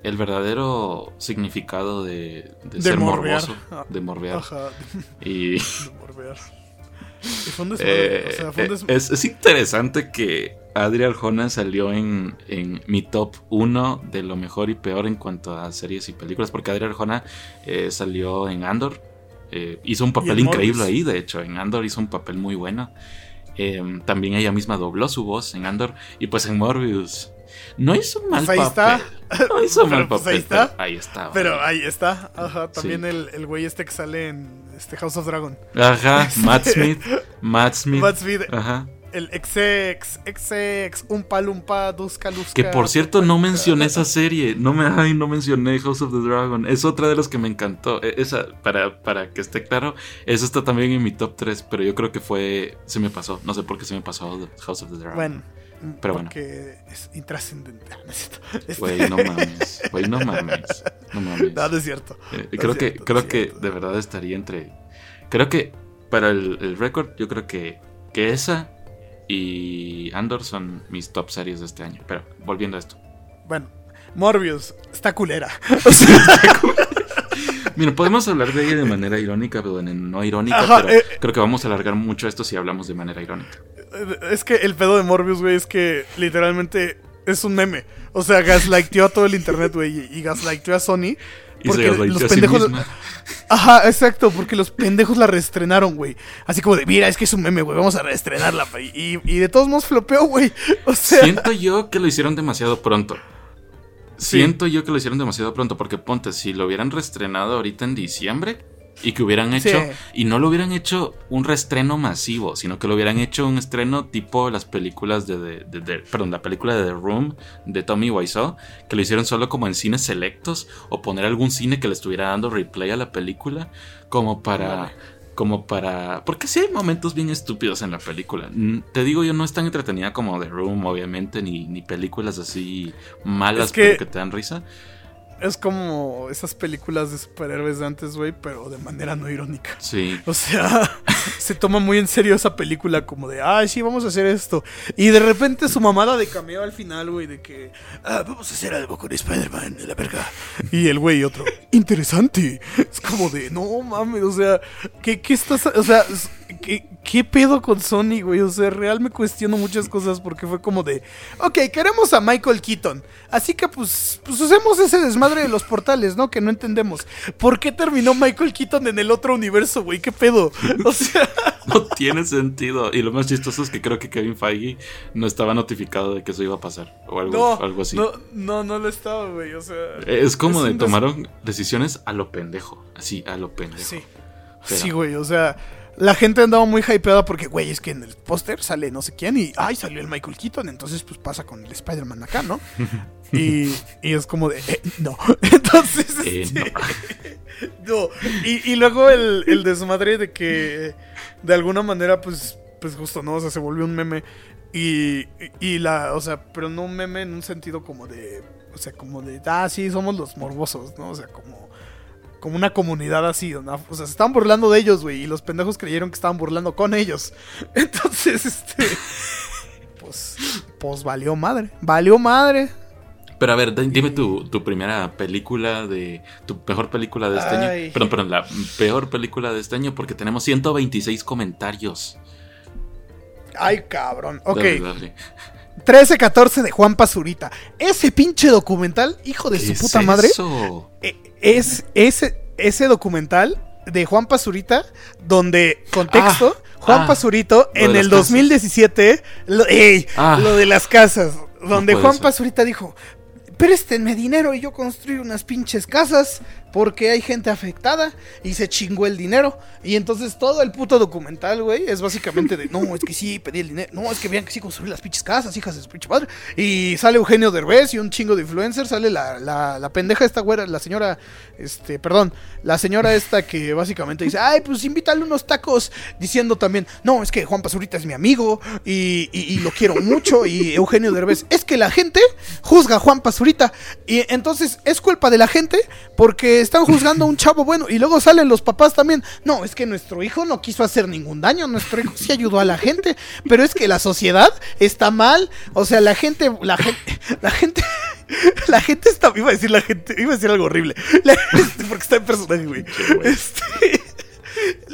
el verdadero significado de, de De ser morbear. morboso, de morbear. Ajá, Y de morbear. Y fue un desmadre, eh, o sea, fue un eh, es, es interesante que Adri Arjona salió en, en mi top 1 de lo mejor y peor en cuanto a series y películas, porque Adri Arjona eh, salió en Andor, eh, hizo un papel increíble ahí, de hecho, en Andor hizo un papel muy bueno. También ella misma dobló su voz en Andor y pues en Morbius no hizo un mal Pues ahí está. papel. No hizo mal pues, papel. ahí está. pero ahí está. Pero ahí está. Ajá, también Sí. el, el güey este que sale en este House of Dragon. Ajá, Matt Smith. Matt Smith. Matt Smith, Ajá. el ex-ex, ex-ex, Umpa Lumpa, Duska Luska. Que por cierto no mencioné esa serie, no me ay, no mencioné House of the Dragon, es otra de las que me encantó. E- Esa para para que esté claro, esa está también en mi top 3, pero yo creo que fue se me pasó, no sé por qué se me pasó House of the Dragon. Bueno, Pero bueno. porque es intrascendente. Ah, no es. Este- Güey, no mames, güey, no mames. No mames. No, no es cierto. Eh, no creo es que cierto, creo que cierto. de verdad estaría entre creo que para el, el récord yo creo que que esa y Andor son mis top series de este año, pero volviendo a esto. Bueno, Morbius, está culera. O sea, Mira, podemos hablar de ella de manera irónica, pero en- no irónica, Ajá, pero eh. creo que vamos a alargar mucho esto si hablamos de manera irónica. es que el pedo de Morbius, güey, es que literalmente es un meme. O sea, gaslighteó a todo el internet, güey, y gaslighteó a Sony. Y Porque gaslightó los a sí pendejos. misma. Ajá, exacto, porque los pendejos la reestrenaron, güey. Así como de, mira, es que es un meme, güey, vamos a reestrenarla. güey". Y, y de todos modos flopeó, güey. O sea, Siento yo que lo hicieron demasiado pronto. Sí. Siento yo que lo hicieron demasiado pronto, porque ponte, si lo hubieran reestrenado ahorita en diciembre, y que hubieran hecho, Sí. y no lo hubieran hecho un reestreno masivo, sino que lo hubieran hecho un estreno tipo las películas de, de- de- de- perdón, la película de The Room de Tommy Wiseau, que lo hicieron solo como en cines selectos, o poner algún cine que le estuviera dando replay a la película, como para... Como para... Porque sí hay momentos bien estúpidos en la película. Mm, Te digo, yo no es tan entretenida como The Room, obviamente, ni, ni películas así malas, Es que- pero que te dan risa. Es como esas películas de superhéroes de antes, güey, pero de manera no irónica. Sí. O sea, se toma muy en serio esa película como de, ay, sí, vamos a hacer esto. Y de repente su mamada de cameo al final, güey, de que, ah, vamos a hacer algo con Spider-Man, de la verga. Y el güey otro, interesante. Es como de, no mames, o sea, ¿qué, qué estás, o sea, ¿qué, qué pedo con Sony, güey? O sea, real me cuestiono muchas cosas porque fue como de, ok, queremos a Michael Keaton. Así que pues, pues usemos ese desmadre de los portales, ¿no? Que no entendemos. ¿Por qué terminó Michael Keaton en el otro universo, güey? ¿Qué pedo? O sea... No tiene sentido. Y lo más chistoso es que creo que Kevin Feige no estaba notificado de que eso iba a pasar. O algo, No, algo así. no, no, no lo estaba, güey. O sea. es como de tomaron decisiones a lo pendejo. Así, a lo pendejo. Sí. Pero- Sí, güey. O sea, la gente andaba muy hypeada porque, güey, es que en el póster sale no sé quién y, ay, salió el Michael Keaton. Entonces, pues pasa con el Spider-Man acá, ¿no? y, y es como de, eh, no. Entonces, Eh, este, no. Y, y luego el, el desmadre de que, de alguna manera, pues, pues justo, ¿no? O sea, se volvió un meme. Y, y la, o sea, pero no un meme en un sentido como de, o sea, como de, ah, sí, somos los morbosos, ¿no? O sea, como, como una comunidad así, ¿no? O sea, se estaban burlando de ellos, güey, y los pendejos creyeron que estaban burlando con ellos. Entonces, este, pues, pues valió madre, valió madre. Pero a ver, di- dime tu, tu primera película de. Tu mejor película de este Ay. año. Perdón, perdón, la peor película de este año porque tenemos 126 comentarios. Ay, cabrón. Ok. Dale, dale. 13-14 de Juan Pazurita. Ese pinche documental, hijo de ¿Qué su es puta madre, eso? eh, es ese, ese documental de Juan Pazurita, donde, contexto, Juan ah, Pazurito en el casas. 2017, lo, ey, Ah. lo de las casas, donde Juan ser. Pazurita dijo, préstenme dinero y yo construyo unas pinches casas porque hay gente afectada y se chingó el dinero. Y entonces todo el puto documental, güey, es básicamente de, no, es que sí, pedí el dinero, no, es que vean que sí construí las pinches casas, hijas de su pinche padre. Y sale Eugenio Derbez y un chingo de influencers, sale la, la, la pendeja esta güera, la señora, este, perdón, la señora esta que básicamente dice, ay, pues invítale unos tacos, diciendo también, no, es que Juan Pazurita es mi amigo y, y- lo quiero mucho. Y Eugenio Derbez, es que la gente juzga a Juan Pazurita. Y entonces es culpa de la gente porque están juzgando a un chavo bueno. Y luego salen los papás también, no, es que nuestro hijo no quiso hacer ningún daño, nuestro hijo sí ayudó a la gente, pero es que la sociedad está mal. O sea, la gente, la gente, la gente... La gente está. Iba a decir la gente. Iba a decir algo horrible. La- este, porque está en personaje, güey. Este,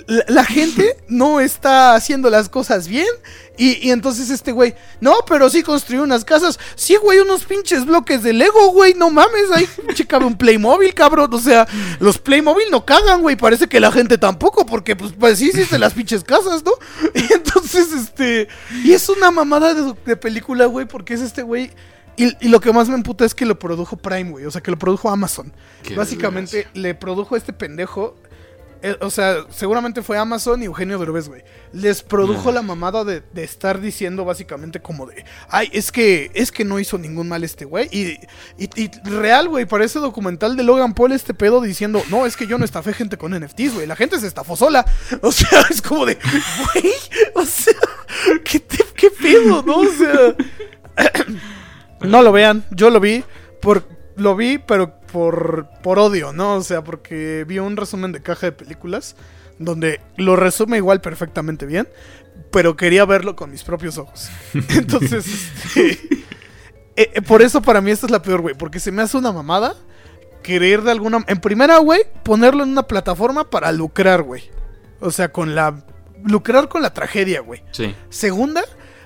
la, la gente no está haciendo las cosas bien. Y, y entonces este güey, no, pero sí construyó unas casas. Sí, güey, unos pinches bloques de Lego, güey, no mames. Ahí checaba un Playmobil, cabrón. O sea, los Playmobil no cagan, güey. Parece que la gente tampoco, porque pues, pues sí hiciste las pinches casas, ¿no? Y entonces, este. Y es una mamada de, de película, güey, porque es este güey. Y, y lo que más me emputa es que lo produjo Prime, güey. O sea, que lo produjo Amazon. Qué Básicamente desgracia. le produjo este pendejo. Eh, o sea, seguramente fue Amazon y Eugenio Derbez, güey. Les produjo la mamada de, de estar diciendo básicamente como de, ay, es que es que no hizo ningún mal este güey. Y, y, y real, güey, parece documental de Logan Paul este pedo diciendo, no, es que yo no estafé gente con NFTs, güey. La gente se estafó sola. O sea, es como de, güey, o sea, ¿qué, te- qué pedo, no? O sea... No lo vean, yo lo vi, por, lo vi, pero por, por odio, ¿no? O sea, porque vi un resumen de caja de películas donde lo resume igual perfectamente bien, pero quería verlo con mis propios ojos. Entonces, este, eh, eh, por eso para mí esta es la peor, güey, porque se me hace una mamada querer de alguna... En primera, güey, ponerlo en una plataforma para lucrar, güey. O sea, con la... Lucrar con la tragedia, güey. Sí. Segunda,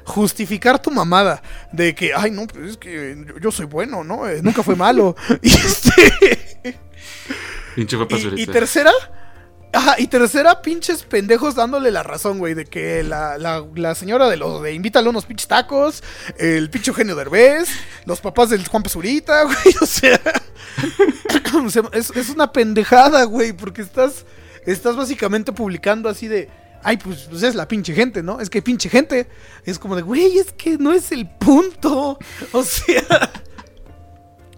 justificar tu mamada de que, ay, no, pues es que yo, yo soy bueno, ¿no? Eh, nunca fue malo. y, este, Pinche y- y tercera, Ajá, y tercera, pinches pendejos dándole la razón, güey, de que la, la, la señora de los de invítale unos pinches tacos, el pinche Eugenio Derbez, los papás del Juan Pazurita, güey, o sea, o sea, es, es una pendejada, güey, porque estás, estás básicamente publicando así de, ay, pues, pues es la pinche gente, ¿no? Es que pinche gente, es como de, güey, es que no es el punto, o sea...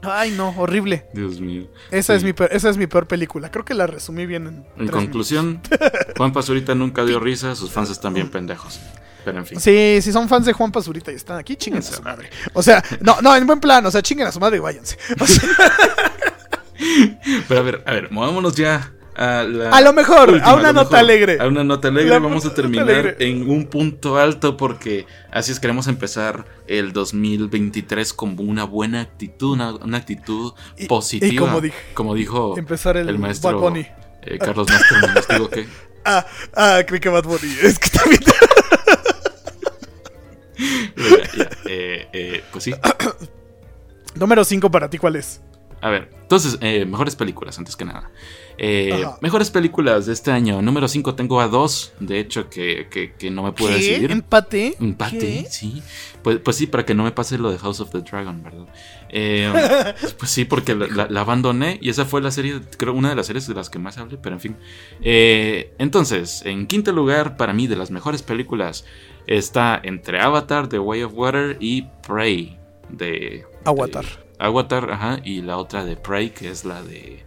Ay, no, horrible. Dios mío. Esa, Sí. es mi peor, esa es mi peor película. Creo que la resumí bien en. En conclusión, Juan Pazurita nunca dio risa, sus fans están bien pendejos. Pero en fin. Sí, si son fans de Juan Pazurita y están aquí, chinguen a su madre. O sea, no, no, en buen plan, o sea, chinguen a su madre y váyanse. O sea, Pero a ver, a ver, movámonos ya a la. A lo mejor, última, a una lo nota mejor. alegre. A una nota alegre. La Vamos a terminar en un punto alto porque así es queremos empezar el 2023 con una buena actitud, una, una actitud Y- positiva. y como dije, como dijo empezar el, maestro Bad Bunny. eh, Carlos Master, nos digo que. Ah, ah, creí que Bad Bunny. Es que también. Ya, eh, eh, pues sí. Número 5 para ti, ¿cuál es? A ver, entonces, eh, mejores películas, antes que nada. Eh, mejores películas de este año. Número 5 tengo a dos, de hecho, que, que- que no me pude decidir. ¿Empate? Empate, ¿Qué? sí. Pues, pues sí, para que no me pase lo de House of the Dragon, ¿verdad? Eh, pues sí, porque la, la- la abandoné y esa fue la serie, creo, una de las series de las que más hablé, pero en fin. Eh, entonces, en quinto lugar, para mí, de las mejores películas, está entre Avatar, The Way of Water y Prey, de... Avatar. de- Avatar, ajá, y la otra de Prey, que es la de...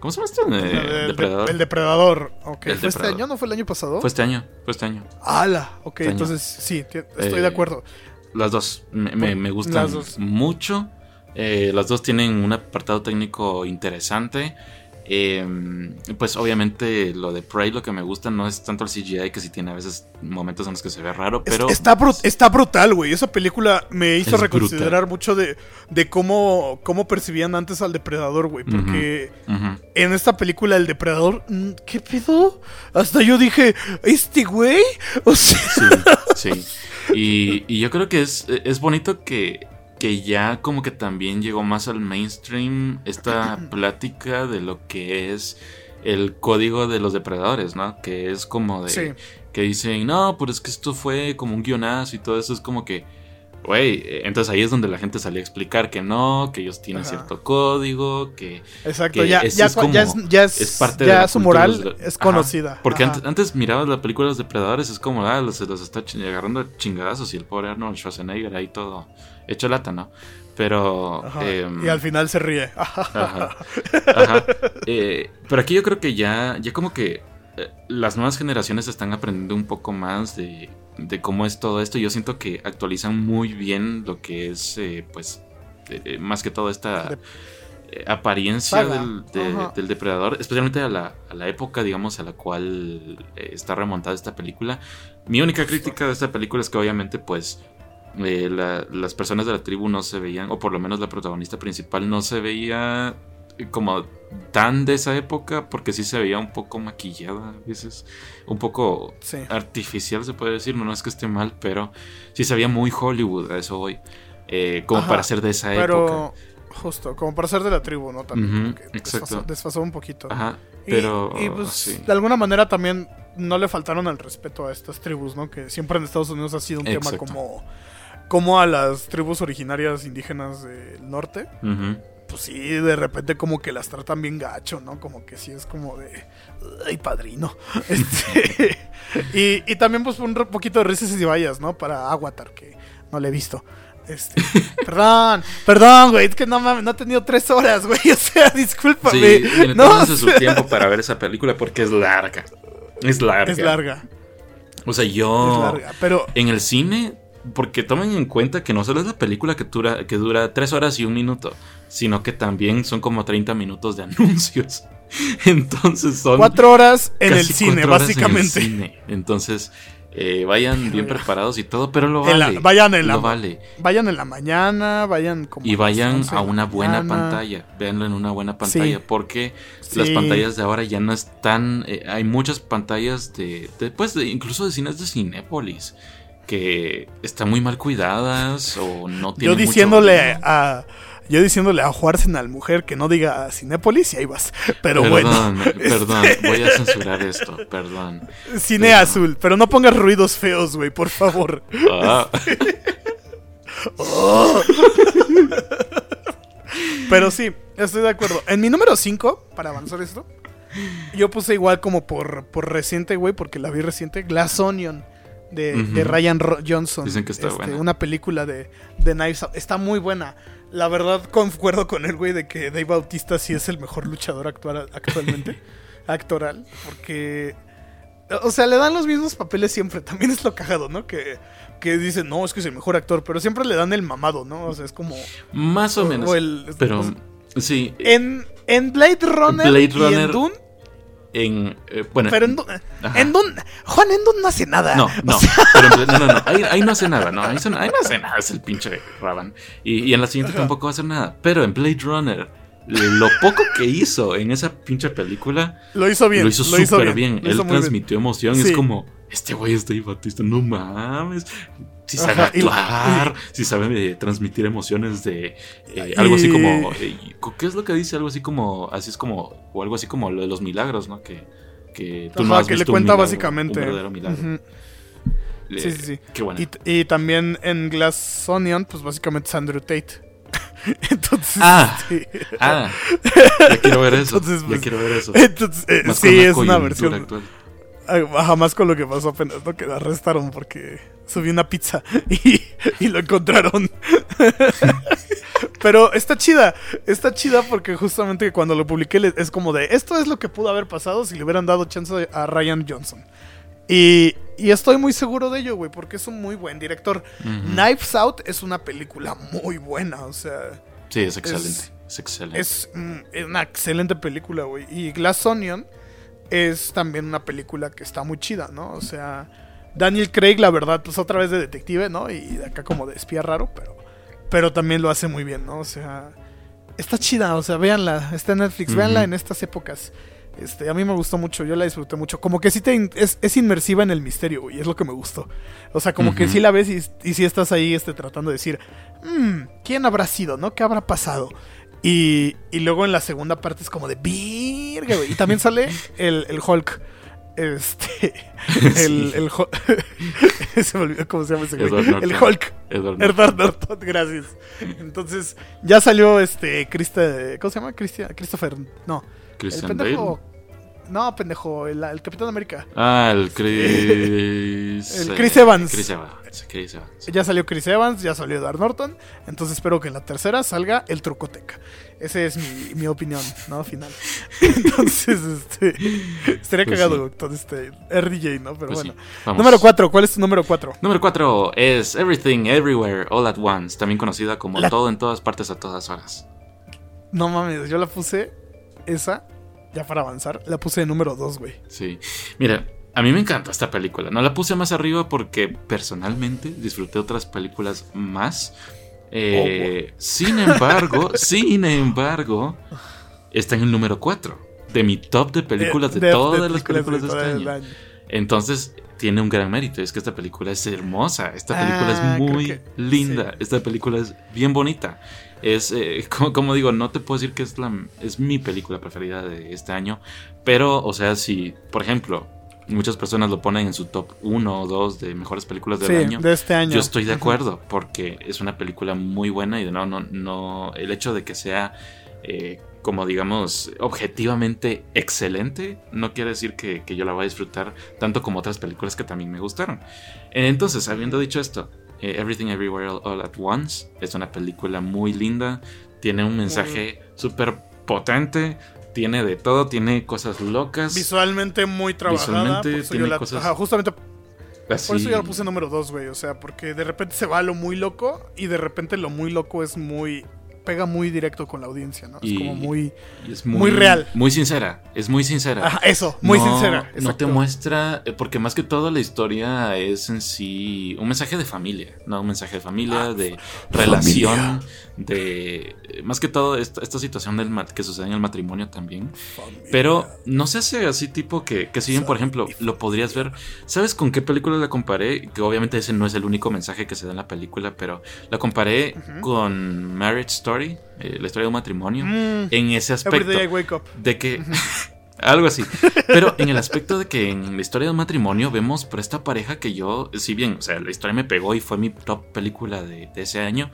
¿Cómo se llama esto? De- El, de- Depredador. el depredador. Ok. El ¿Fue este año? ¿No fue el año pasado? Fue este año, fue este año. ¡Hala! Ok, Este entonces sí, estoy Eh, de acuerdo. Las dos me, me- me gustan Las dos. mucho. Eh, las dos tienen un apartado técnico interesante. Eh, pues obviamente lo de Prey lo que me gusta no es tanto el CGI que sí tiene a veces momentos en los que se ve raro, pero está, bru- está brutal, güey. Esa película me hizo reconsiderar mucho de, de cómo, cómo percibían antes al depredador, güey. Porque en esta película el depredador, mm, ¿qué pedo? Hasta yo dije, ¿este güey? O sea, Sí, sí. Y, y yo creo que es, es bonito que, que ya como que también llegó más al mainstream esta plática de lo que es el código de los depredadores, ¿no? Que es como de... Sí. Que dicen, no, pero es que esto fue como un guionazo y todo eso es como que... Güey, eh, entonces ahí es donde la gente salía a explicar que no, que ellos tienen Ajá. cierto código, que... exacto, Que ya, es ya es, como- ya es- es parte ya de la su moral los es Ajá. conocida. Porque antes, antes mirabas la película de los depredadores, es como, ah, los- se los está agarrando a chingadazos y el pobre Arnold Schwarzenegger ahí todo hecho lata, ¿no? Pero... Ajá, em, y al final se ríe. Ajá. Ajá. Eh, pero aquí yo creo que ya, ya como que eh, las nuevas generaciones están aprendiendo un poco más de, de cómo es todo esto. Yo siento que actualizan muy bien lo que es, eh, pues, más que todo esta De- apariencia del, de- del depredador, especialmente a la, a la época, digamos, a la cual está remontada esta película. Mi única crítica de esta película es que obviamente, pues, eh, la- las personas de la tribu no se veían, o por lo menos la protagonista principal no se veía eh, como tan de esa época, porque sí se veía un poco maquillada a veces, un poco Sí. artificial se puede decir, no, no es que esté mal, pero sí se veía muy Hollywood, a eso voy, eh, como Ajá, para ser de esa época. Pero, justo, como para ser de la tribu, ¿no? También, desfasó, desfasó un poquito. Ajá, pero y, pues, sí. de alguna manera también no le faltaron al respeto a estas tribus, ¿no? Que siempre en Estados Unidos ha sido un tema como, como a las tribus originarias indígenas del norte. Pues sí, de repente como que las tratan bien gacho, ¿no? Como que sí es como de... ¡Ay, padrino! Este, y, y también pues un poquito de risas y vallas, ¿no? Para Avatar, que no le he visto. Este, perdón, perdón, güey, es que no mames, no he tenido tres horas, güey, o sea, discúlpame. Sí, no, o su tiempo para ver esa película porque es larga. Es larga. Es larga, O sea, es yo larga, pero en el cine, porque tomen en cuenta que no solo es la película que dura, que dura tres horas y un minuto, sino que también son como 30 minutos de anuncios. Entonces son cuatro horas en el cine, horas en el básicamente. cine. Entonces, eh, vayan bien preparados y todo, pero lo En la- vale. vayan en la- vale. Vayan en la mañana, vayan como... Y vayan 11 de a una buena mañana. pantalla. Véanlo en una buena pantalla. Sí. Porque Sí. las pantallas de ahora ya no están. eh, hay muchas pantallas de. de, pues, de- incluso de cines de Cinépolis. Que están muy mal cuidadas. O no Yo tienen. mucho diciéndole a. yo diciéndole a Arsenal mujer que no diga Cinépolis y ahí vas. Pero Perdón, bueno. perdón, voy a censurar esto, perdón. Cine Pero- azul, pero no pongas ruidos feos, güey, por favor. Ah, Pero sí, estoy de acuerdo. En mi número 5, para avanzar esto, yo puse igual como por, por reciente, güey, porque la vi reciente, Glass Onion. De, de. Ryan Johnson. Dicen que está buena. Una película de, de Knives Out. Está muy buena. La verdad, concuerdo con el güey de que Dave Bautista sí es el mejor luchador actual, actualmente. actoral. Porque. O sea, le dan los mismos papeles siempre. También es lo cagado, ¿no? Que, que dicen, no, es que es el mejor actor. Pero siempre le dan el mamado, ¿no? O sea, es como. más o menos. o el- Pero o sea, sí, en, en Blade Runner Blade y Runner- en Dune. En eh, bueno, Pero en. En Dune. Juan, en Dune no hace nada. No, O no, sea, pero en- no, no, no, ahí, ahí no hace nada, no, ahí, son- ahí no hace nada, es el pinche Raban. Y, y en la siguiente Ajá. tampoco va a hacer nada. Pero en Blade Runner, lo poco que hizo en esa pinche película, lo hizo bien. lo hizo súper bien. lo Él bien. transmitió emoción. Sí. Es como, este güey es Dave Bautista, no mames. Si sabe Ajá, y- actuar, si sabe eh, transmitir emociones de eh, algo así como. eh, ¿Qué es lo que dice? Algo así como. Así es como. O algo así como lo de los milagros, ¿no? Que, que tú no has que le un cuenta milagro, básicamente. Un verdadero milagro. Sí, sí, sí. Qué bueno. Y, y también en Glass Onion, pues básicamente es Andrew Tate. Entonces. Ah. sí. Ah, ya quiero ver eso. Entonces, ya pues, quiero ver eso. Entonces, sí, es una versión. actual. Jamás con lo que pasó apenas, ¿no? Que lo arrestaron porque subí una pizza y, y lo encontraron. Pero está chida, está chida porque justamente cuando lo publiqué es como de, esto es lo que pudo haber pasado si le hubieran dado chance a Ryan Johnson. Y, y estoy muy seguro de ello, güey, porque es un muy buen director. Knives Out es una película muy buena, o sea, Sí, es excelente. Es, excelente. es, mm, es una excelente película, güey. Y Glass Onion es también una película que está muy chida, ¿no? O sea, Daniel Craig, la verdad, pues otra vez de detective, ¿no? Y de acá como de espía raro, pero, pero también lo hace muy bien, ¿no? O sea, está chida, o sea, véanla, está en Netflix, Ujú. véanla en estas épocas. Este, a mí me gustó mucho, yo la disfruté mucho. Como que sí te in- es, es inmersiva en el misterio, güey, es lo que me gustó. O sea, como que sí la ves y, y sí estás ahí este, tratando de decir, "Mm, ¿quién habrá sido, no? ¿Qué habrá pasado? Y, y luego en la segunda parte es como de virga, güey. Y también sale el, el Hulk. Este. El, Sí. el. Se me olvidó cómo se llama ese güey. El Hulk. Edward Norton. Gracias. Entonces, ya salió este. Christa- ¿Cómo se llama? Christian, Christopher. No. Christian el Bale. pendejo. No, pendejo. El, el Capitán América. Ah, el Chris. El Chris Evans. Chris Evans. Chris Evans. Ya salió Chris Evans, ya salió Edward Norton. Entonces espero que en la tercera salga el Trucoteca. Esa es mi, mi opinión, ¿no? Final. Entonces, este. Estaría Pues cagado todo este RDJ, ¿no? Pero Pues sí, bueno. Número 4, ¿cuál es tu número 4? Número 4 es Everything Everywhere All at Once, también conocida como La- Todo en todas partes a todas horas. No mames, yo la puse. Esa, ya para avanzar, la puse de número 2, güey. Sí. Mira, a mí me encanta esta película. No la puse más arriba porque personalmente disfruté otras películas más. Eh, sin embargo, sin embargo, está en el número 4 de mi top de películas de, todas las películas de, este año. año. Entonces, tiene un gran mérito. Es que esta película es hermosa. Esta Ah, película es creo muy que- linda. sí. Esta película es bien bonita. Es, eh, como, como digo, no te puedo decir que es, la, es mi película preferida de este año. Pero, o sea, si, por ejemplo, muchas personas lo ponen en su top 1 o 2 de mejores películas del Sí, año. de este año. Yo estoy de acuerdo porque es una película muy buena y no, no, no, el hecho de que sea eh, como digamos objetivamente excelente no quiere decir que, que yo la voy a disfrutar tanto como otras películas que también me gustaron. Entonces, habiendo dicho esto, eh, Everything Everywhere All, All at Once es una película muy linda, tiene un mensaje súper potente. Tiene de todo, tiene cosas locas. Visualmente muy trabajada. Visualmente por eso yo tiene la- cosas ajá, justamente así- por eso yo la puse número 2, güey. O sea, porque de repente se va a lo muy loco y de repente lo muy loco es muy. Pega muy directo con la audiencia, ¿no? Es como muy. es muy real. Muy sincera, es muy sincera. Ajá, eso, muy no, sincera. No te muestra, eh, porque más que todo la historia es en sí un mensaje de familia, no un mensaje de familia, Ah, de relación, de eh, más que todo esta, esta situación del que sucede en el matrimonio también. Pero no se hace así tipo que, que si bien, por ejemplo, lo podrías ver. ¿Sabes con qué película la comparé? Que obviamente ese no es el único mensaje que se da en la película, pero la comparé con Marriage Story Story, eh, la historia de un matrimonio, Mm, en ese aspecto Every day I wake up. de que algo así. Pero en el aspecto de que en la historia de un matrimonio vemos por esta pareja que yo, si bien, o sea, la historia me pegó y fue mi top película de, de ese año.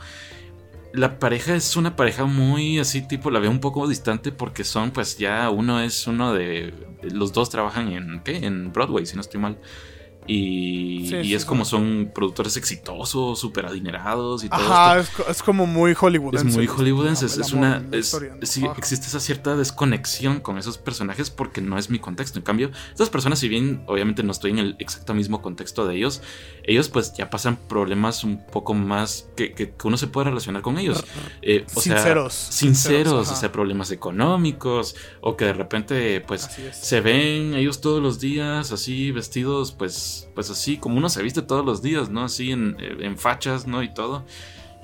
La pareja es una pareja muy así, tipo, la veo un poco distante porque son, pues ya uno es uno de. Los dos trabajan en, ¿qué? En Broadway, si no estoy mal. Y, Sí, y sí, es sí. como son productores exitosos, súper adinerados y todo esto. Ajá, es, co- es como muy hollywoodense. Es muy hollywoodense, es, es una... es- existe esa cierta desconexión con esos personajes porque no es mi contexto. En cambio, estas personas, si bien obviamente no estoy en el exacto mismo contexto de ellos, ellos pues ya pasan problemas un poco más que, que- uno se puede relacionar con ellos. Eh, o sea, Sinceros, sinceros, o sea, problemas económicos o que de repente pues se ven ellos todos los días así vestidos pues pues así como uno se viste todos los días no así en, en fachas no y todo.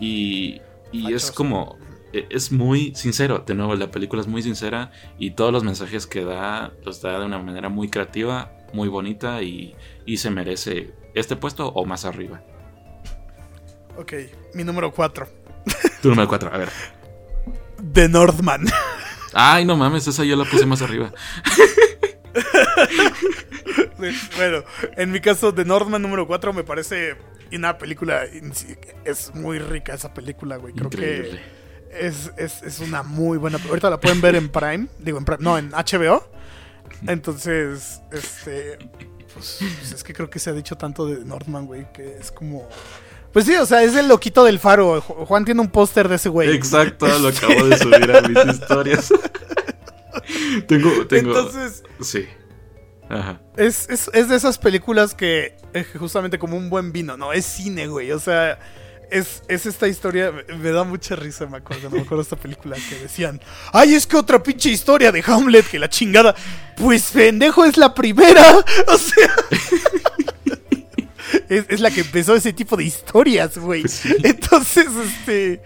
Y, y es como e- es muy sincero de nuevo la película es muy sincera y todos los mensajes que da los da de una manera muy creativa muy bonita y, y se merece este puesto o más arriba Ok, mi número 4. tu número 4 a ver The Northman. ay no mames esa yo la puse más arriba bueno, en mi caso, The Northman número 4 me parece una película. Es muy rica esa película, güey. Creo increíble que es, es, es una muy buena. Ahorita la pueden ver en Prime. Digo, en Prime. No, en HBO. Entonces, este. Pues, pues es que creo que se ha dicho tanto de Northman, güey, que es como. Pues sí, o sea, es el loquito del faro. Ju- Juan tiene un póster de ese güey. Exacto, lo acabo de subir a mis historias. tengo, tengo. Entonces, Sí. Ajá. Es, es, es de esas películas que es justamente como un buen vino, ¿no? Es cine, güey. O sea, es, es esta historia. Me, da mucha risa, me acuerdo. Me acuerdo de esta película que decían: ¡Ay, es que otra pinche historia de Hamlet que la chingada! Pues pendejo, es la primera. O sea. Es, es la que empezó ese tipo de historias, güey. Pues sí. Entonces, este.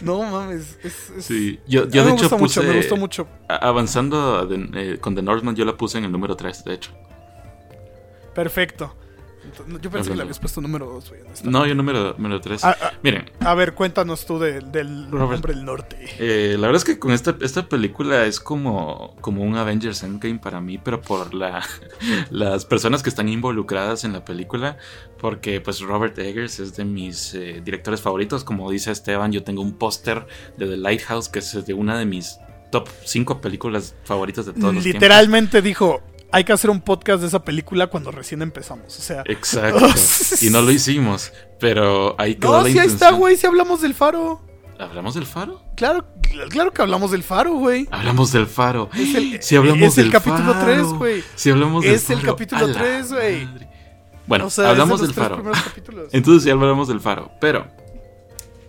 No mames. Es, es- Sí. Yo, yo de me hecho mucho, me gustó mucho. Avanzando de- eh, con The Northman, yo la puse en el número 3, de hecho. Perfecto. Yo pensé que le habías puesto número 2, güey. honestamente. No, yo número, número 3. Ah, ah, Miren, A ver, cuéntanos tú del, del Robert. hombre del norte. eh, la verdad es que con esta, esta película es como, como un Avengers Endgame para mí, pero por la, las personas que están involucradas en la película, porque pues Robert Eggers es de mis eh, directores favoritos, como dice Esteban, yo tengo un póster de The Lighthouse, que es de una de mis top 5 películas favoritas de todos los tiempos. Literalmente dijo, hay que hacer un podcast de esa película cuando recién empezamos. O sea, Exacto. Y no lo hicimos, pero ahí quedó no, la sí ahí está, güey, si hablamos del faro. ¿Hablamos del faro? Claro, claro que hablamos del faro, güey. Hablamos del faro. Es el- Si hablamos es el del capítulo faro. 3, güey. Si hablamos del Es el faro. capítulo A la 3, güey. Bueno, O sea, hablamos del faro. Entonces sí hablamos del faro. Pero,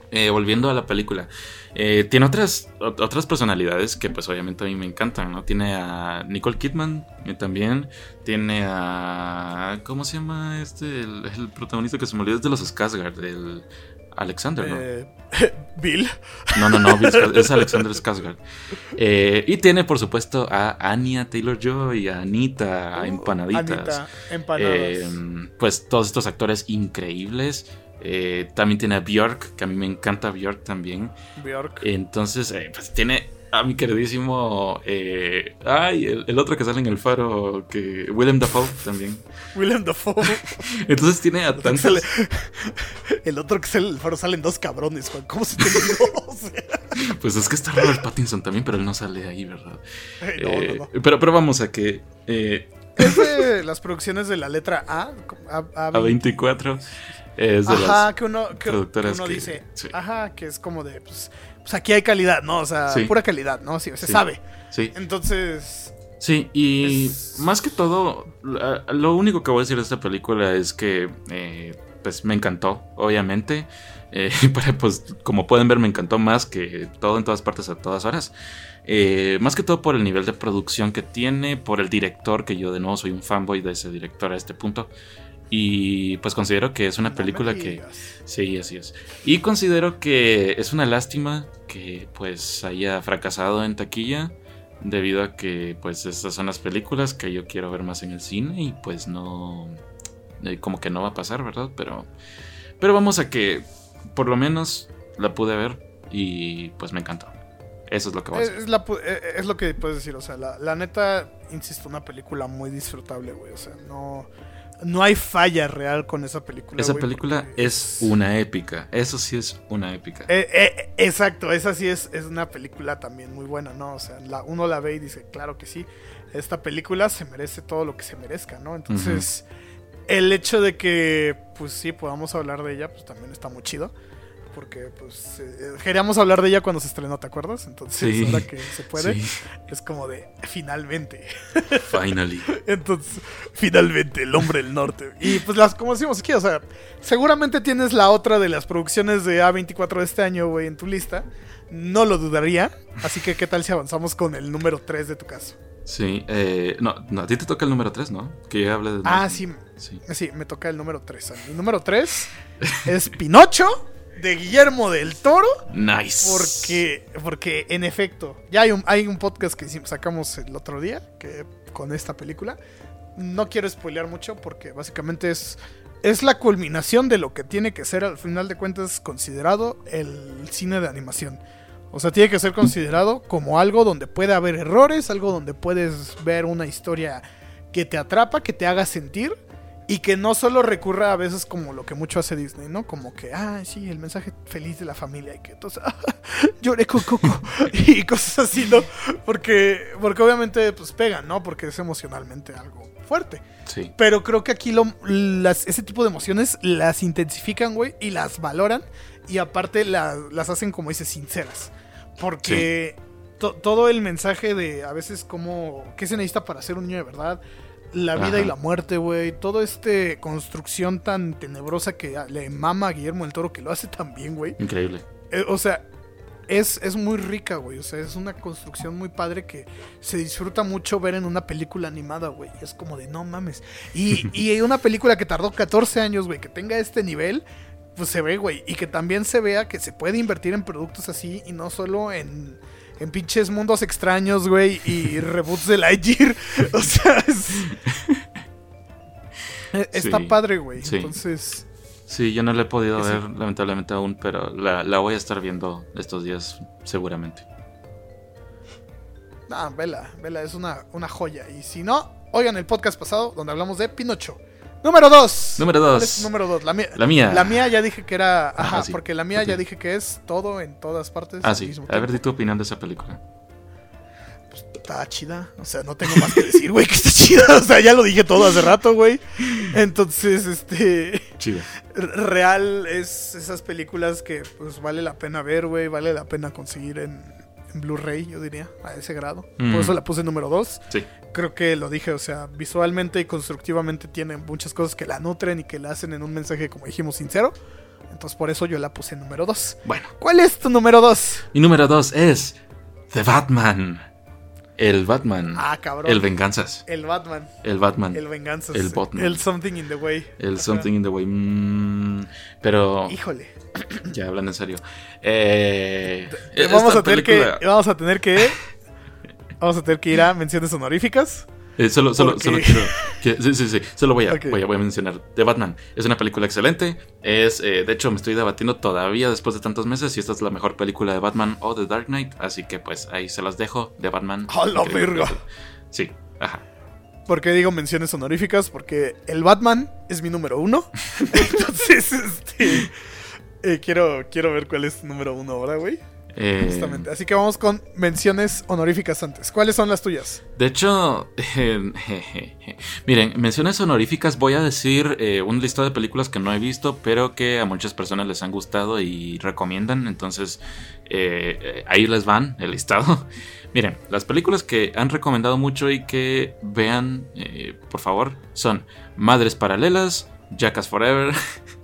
eh, volviendo a la película, eh, tiene otras, ot- otras personalidades que pues obviamente a mí me encantan, ¿no? Tiene a Nicole Kidman eh, también. Tiene a... ¿Cómo se llama este? El, el protagonista que se me olvidó es de los Skarsgård, el Alexander, ¿no? Eh, Bill. No, no, no, Bill es Alexander Skarsgård. Y tiene, por supuesto, a Anya Taylor-Joy, a Anita, a Empanaditas. Uh, Anita, empanadas. Pues todos estos actores increíbles. Eh, también tiene a Bjork, que a mí me encanta Bjork también. Bjork. Entonces, eh, pues tiene a mi queridísimo. eh, ay, el, el otro que sale en el faro, que Willem Dafoe también. Willem Dafoe. Entonces tiene a tantos. Sale- el otro que sale en el faro salen dos cabrones, Juan. ¿Cómo se te Pues es que está Robert Pattinson también, pero él no sale ahí, ¿verdad? no, no, no. Pero, pero vamos a que. Es de las producciones de la letra A. A, A- A24 es de Ajá, las. que uno, que, uno que- dice, sí. ajá, que es como de, pues, pues aquí hay calidad, ¿no? O sea, Sí. pura calidad, ¿no? Sí, se sabe. Sí, Entonces, sí, y Es- más que todo, lo único que voy a decir de esta película es que, eh, pues me encantó, obviamente. Eh, pero, pues, como pueden ver, me encantó más que todo en todas partes a todas horas. Eh, más que todo por el nivel de producción que tiene, por el director, que yo de nuevo soy un fanboy de ese director a este punto. Y pues considero que es una película que... Sí, así es. Y considero que es una lástima que pues haya fracasado en taquilla debido a que pues estas son las películas que yo quiero ver más en el cine y pues no eh, como que no va a pasar, ¿verdad? Pero pero vamos a que por lo menos la pude ver y pues me encantó. Eso es lo que voy a Es, decir. es la pu- eh, es lo que puedes decir, o sea, la, la neta, insisto, una película muy disfrutable, güey. O sea, no, no hay falla real con esa película. Esa película es una épica. Eso sí es una épica. Eh, eh, exacto, esa sí es, es una película también muy buena, ¿no? O sea, la, uno la ve y dice, claro que sí, esta película se merece todo lo que se merezca, ¿no? Entonces, el hecho de que, pues sí, podamos hablar de ella, pues también está muy chido. Porque, pues, eh, queríamos hablar de ella cuando se estrenó, ¿te acuerdas? Entonces, Sí. ahora que se puede, Sí, es como de, finalmente. finally. Entonces, finalmente, el hombre del norte. Y pues las, como decimos aquí, o sea, seguramente tienes la otra de las producciones de A24 de este año, güey, en tu lista. No lo dudaría. Así que, ¿qué tal si avanzamos con el número 3 de tu caso? Sí, eh, no, no, a ti te toca el número 3, ¿no? Que yo hable de... Ah, sí, Sí. sí, me toca el número 3. Mi número 3 es Pinocho, de Guillermo del Toro. Nice. Porque, porque en efecto, ya hay un, hay un podcast que sacamos el otro día que, con esta película. No quiero spoilear mucho porque básicamente es, es la culminación de lo que tiene que ser al final de cuentas considerado el cine de animación. O sea, tiene que ser considerado como algo donde puede haber errores, algo donde puedes ver una historia que te atrapa, que te haga sentir y que no solo recurra a veces como lo que mucho hace Disney, ¿no? Como que, ah, sí, el mensaje feliz de la familia y que entonces, lloré con Coco y cosas así, ¿no? Porque, porque obviamente pues pegan, ¿no? Porque es emocionalmente algo fuerte. Sí. Pero creo que aquí lo, las, ese tipo de emociones las intensifican, güey, y las valoran. Y aparte la- las hacen, como dices, sinceras. Porque to- todo el mensaje de a veces como... ¿Qué se necesita para ser un niño de verdad? La vida Ajá. y la muerte, güey. Toda esta construcción tan tenebrosa que le mama a Guillermo el Toro, que lo hace tan bien, güey. Increíble. Eh, o sea, es, es muy rica, güey. O sea, es una construcción muy padre que se disfruta mucho ver en una película animada, güey. Es como de no mames. Y, y una película que tardó 14 años, güey, que tenga este nivel, pues se ve, güey. Y que también se vea que se puede invertir en productos así y no solo en, en pinches mundos extraños, güey, y reboots de Lightyear. O sea, es. Eh, Está Sí, padre, güey. sí. Entonces. Sí, yo no la he podido sí. ver, lamentablemente aún, pero la, la voy a estar viendo estos días, seguramente. Ah, vela, vela, es una, una joya. Y si no, oigan el podcast pasado donde hablamos de Pinocho. Número 2. Número dos. Número 2. La mía. La mía. La mía ya dije que era. Ajá, Ajá, sí. porque la mía ya dije que es todo en todas partes. Ah, sí. mismo A ver, di tu opinión de esa película. Está chida. O sea, no tengo más que decir, güey, que está chida. O sea, ya lo dije todo hace rato, güey. Entonces, este. Chido. r- Real es esas películas que pues vale la pena ver, güey. Vale la pena conseguir en, en Blu-ray, yo diría, a ese grado. Mm. Por eso la puse número 2. Sí. Creo que lo dije, o sea, visualmente y constructivamente tiene muchas cosas que la nutren y que la hacen en un mensaje, como dijimos, sincero. Entonces por eso yo la puse en número 2. Bueno, ¿Cuál es tu número 2? mi número dos es The Batman. El Batman. Ah, cabrón. el Venganzas. El Batman. El Batman. El Venganzas. El Batman. El Something in the Way. El Ajá. Something in the Way. Mm, pero Híjole. ya hablando en serio. Eh, Vamos a, tener película- que, vamos a tener que. Vamos a tener que ir a menciones honoríficas. Eh, solo, solo, Porque- solo quiero. que- sí, sí, sí. Solo voy a, voy, a, voy a mencionar. The Batman. Es una película excelente. Es, eh, de hecho, me estoy debatiendo todavía después de tantos meses si esta es la mejor película de Batman o de Dark Knight. Así que, pues, ahí se las dejo. The Batman. ¡A la verga! Sí, ajá. ¿Por qué digo menciones honoríficas? Porque el Batman es mi número uno. Entonces, este. eh, quiero, quiero ver cuál es número uno ahora, güey. Eh, Justamente. Así que vamos con menciones honoríficas antes. ¿Cuáles son las tuyas? De hecho, eh, miren, menciones honoríficas, voy a decir eh, un listado de películas que no he visto, pero que a muchas personas les han gustado y recomiendan. Entonces, eh, ahí les van el listado. Miren, las películas que han recomendado mucho y que vean, eh, por favor, son Madres Paralelas, Jackass Forever,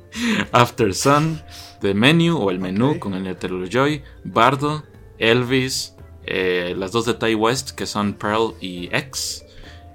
After Sun, The Menu o El Menú con el Joy, Bardo, Elvis, eh, las dos de Ty West que son Pearl y X,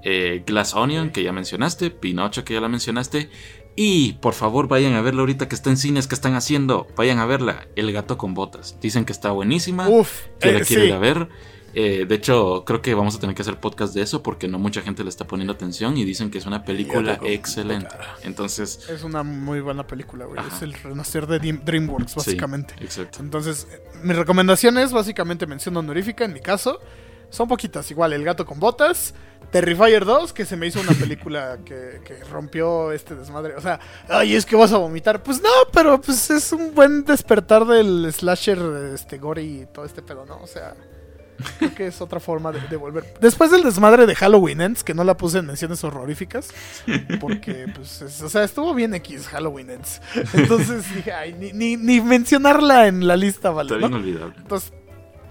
eh, Glass Onion que ya mencionaste, Pinocho que ya la mencionaste. Y por favor vayan a verla ahorita que está en cines, que están haciendo. Vayan a verla, El gato con botas. Dicen que está buenísima, Uf, que la eh, quiero sí. ir a ver. Eh, de hecho, creo que vamos a tener que hacer podcast de eso porque no mucha gente le está poniendo atención y dicen que es una película tengo- excelente. Entonces, Es una muy buena película, güey. Es el renacer de Dream- DreamWorks, sí, básicamente. exacto. Entonces, mis recomendaciones, básicamente mención honorífica en mi caso, son poquitas. Igual, El gato con botas, Terrifier 2, que se me hizo una película que, que rompió este desmadre. O sea, ay, es que vas a vomitar. Pues no, pero pues es un buen despertar del slasher, este, gore y todo este pedo, ¿no? O sea, creo que es otra forma de, de volver. Después del desmadre de Halloween Ends, que no la puse en menciones horroríficas, porque, pues, es- o sea, estuvo bien X Halloween Ends. Entonces dije, ay, ni, ni, ni mencionarla en la lista, vale. Está ¿no? bien olvidable. Entonces,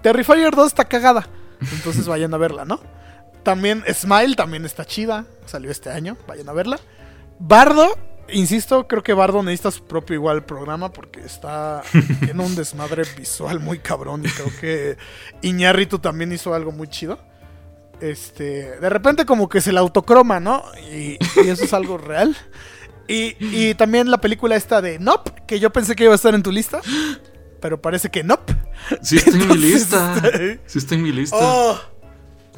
Terrifier 2 está cagada. Entonces vayan a verla, ¿no? También Smile también está chida. Salió este año. Vayan a verla. Bardo, insisto, creo que Bardo necesita su propio igual programa porque está en un desmadre visual muy cabrón. Y creo que Iñárritu también hizo algo muy chido. Este, de repente como que se la autocroma, ¿no? Y, y eso es algo real. Y, y también la película esta de Nope, que yo pensé que iba a estar en tu lista, pero parece que Nope. Sí está en mi lista. este- Sí está en mi lista. Oh,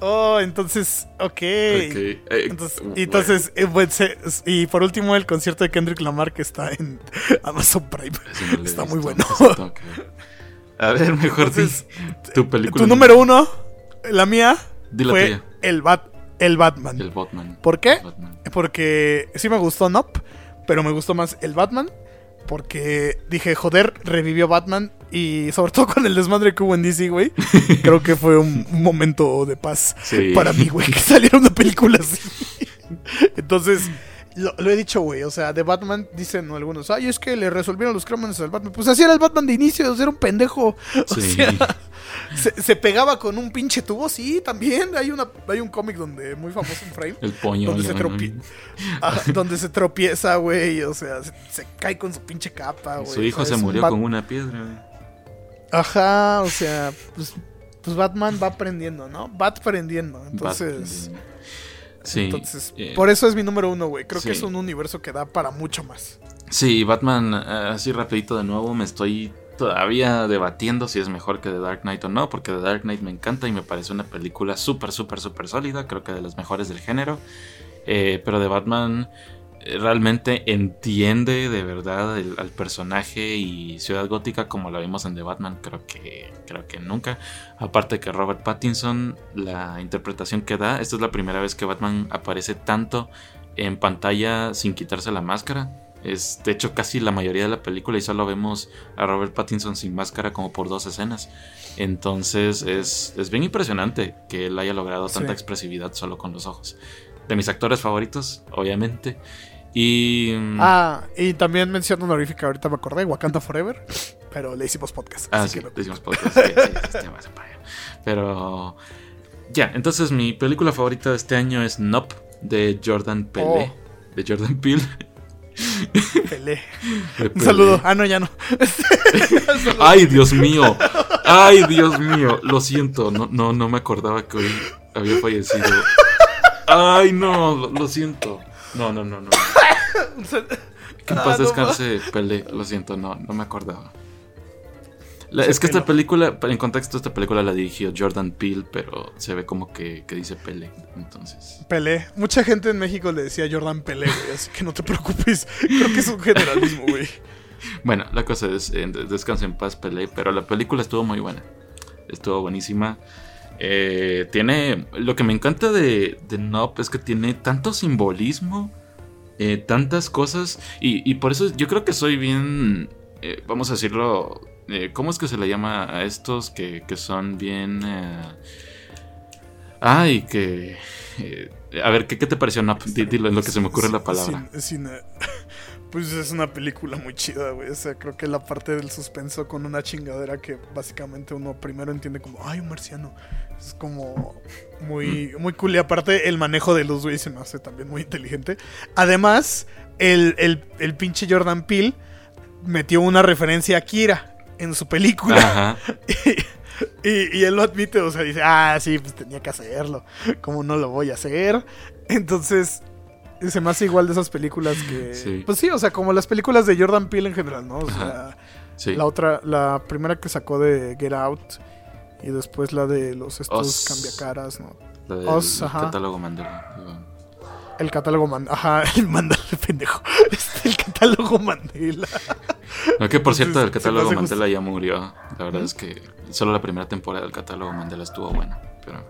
oh, entonces, ok. Ok, eh, Entonces, y entonces eh, y por último, el concierto de Kendrick Lamar que está en Amazon Prime. No Está muy bueno. A ver, mejor Entonces, di tu película. Tu número uno, la mía, Di la fue tuya. el, Bat, el Batman. El Batman. ¿Por qué? Batman. Porque sí me gustó Nope, pero me gustó más el Batman. Porque dije, joder, revivió Batman. Y sobre todo con el desmadre que hubo en DC, güey. Creo que fue un, un momento de paz Sí. para mí, güey, que saliera una película así. Entonces, lo, lo he dicho, güey. O sea, de Batman dicen algunos, ay, es que le resolvieron los crímenes al Batman. Pues así era el Batman de inicio, era un pendejo. O Sí. sea, se, se pegaba con un pinche tubo, sí, también. Hay, una, hay un cómic donde muy famoso en frame. El poño. Donde se, Ajá, donde se tropieza, güey. O sea, se, se cae con su pinche capa, güey. Su hijo se un murió con una piedra. Ajá, o sea, pues, pues Batman va aprendiendo, ¿no? Va aprendiendo. Entonces. Sí. entonces eh, por eso es mi número uno, güey. Creo que es un universo que da para mucho más. Sí, Batman, eh, así rapidito de nuevo, me estoy todavía debatiendo si es mejor que The Dark Knight o no, porque The Dark Knight me encanta y me parece una película súper, súper, súper sólida, creo que de las mejores del género. Eh, pero de Batman realmente entiende de verdad el- al personaje y Ciudad Gótica como la vimos en The Batman, creo que, creo que nunca. Aparte que Robert Pattinson, la interpretación que da, esta es la primera vez que Batman aparece tanto en pantalla sin quitarse la máscara. Es de hecho casi la mayoría de la película y solo vemos a Robert Pattinson sin máscara como por dos escenas. Entonces es, es bien impresionante que él haya logrado tanta Sí. expresividad solo con los ojos. De mis actores favoritos, obviamente. Y... mm, Ah, y también mención honorífica, ahorita me acordé, Wakanda Forever. Pero le hicimos podcast. Ah, así sí, que no- decimos podcast. sí, sí. Pero ya, entonces mi película favorita de este año es Nope de Jordan Peele. Oh. De Jordan Peele. Pelé. Un saludo. Ah, no, ya no. Ay, Dios mío. Ay, Dios mío. Lo siento. No, no, no me acordaba que hoy había fallecido. Ay, no, lo, lo siento. No, no, no, no. Que en Ah, paz no descanse Pelé. Lo siento, no, no me acordaba. La- es que esta película, en contexto, esta película la dirigió Jordan Peele, pero se ve como que, que dice Pelé. Entonces. Pelé. Mucha gente en México le decía Jordan Pelé, güey. Así que no te preocupes. Creo que es un generalismo, güey. Bueno, la cosa es, eh, des- descanse en paz, Pelé, pero la película estuvo muy buena. Estuvo buenísima. Eh, tiene. Lo que me encanta de, de Nope es que tiene tanto simbolismo, eh, tantas cosas, y, y por eso yo creo que soy bien. eh, vamos a decirlo. eh, ¿Cómo es que se le llama a estos que, que son bien. eh, ay, que. a ver, ¿qué, qué te pareció Nope? Di- Dilo en lo que se me ocurre la palabra. Sin- sin, pues es una película muy chida, güey. O sea, creo que la parte del suspenso con una chingadera que básicamente uno primero entiende como, ay, un marciano. Es como muy, Mm. muy cool. Y aparte, el manejo de luz, güey, se me hace también muy inteligente. Además, el, el, el pinche Jordan Peele metió una referencia a Kira en su película. Ajá. Y, y él lo admite, o sea, dice, ah, sí, pues tenía que hacerlo. ¿Cómo no lo voy a hacer? Entonces, se me hace igual de esas películas que... Sí. Pues sí, o sea, como las películas de Jordan Peele en general, ¿no? O sea, Sí. la otra, la primera que sacó de Get Out Y después la de los estos Oz. cambiacaras, ¿no? La del Oz, ajá. catálogo Mandela. El catálogo Mandela. Ajá, el Mandela, pendejo. Este, el catálogo Mandela. No, que por cierto, el catálogo Mandela ya murió. La verdad es que solo la primera temporada del catálogo Mandela estuvo buena. Pero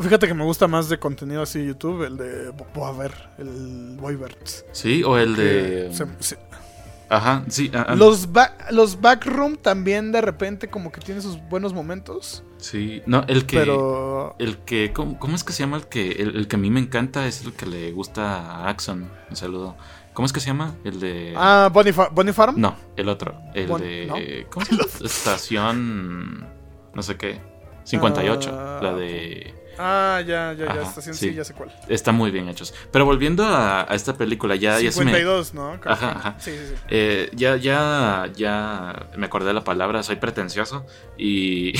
Fíjate que me gusta más de contenido así de YouTube, el de Bo- a ver, el Boyverts. sí, o el de. Se- se- Ajá, sí. ah, ah, los, ba- los Backroom también de repente como que tiene sus buenos momentos. Sí, no, el que. Pero El que. ¿cómo, cómo es que se llama el que. El, el que a mí me encanta es el que le gusta a Axon. Un saludo. ¿Cómo es que se llama? El de. Ah, Bonnie, Fa- Bonnie Farm. No, el otro. El Bon- de. ¿no? ¿Cómo se llama? Estación. No sé qué. 58. Ah, la de. Ah, ya, ya, ya. Ajá, Estación, sí. sí. ya sé cuál. Está muy bien hechos. Pero volviendo a, a esta película, ya, ya se me. 52, ¿no? Creo Ajá, ajá. Sí, sí, sí. Eh, ya, ya, ya me acordé de la palabra, soy pretencioso y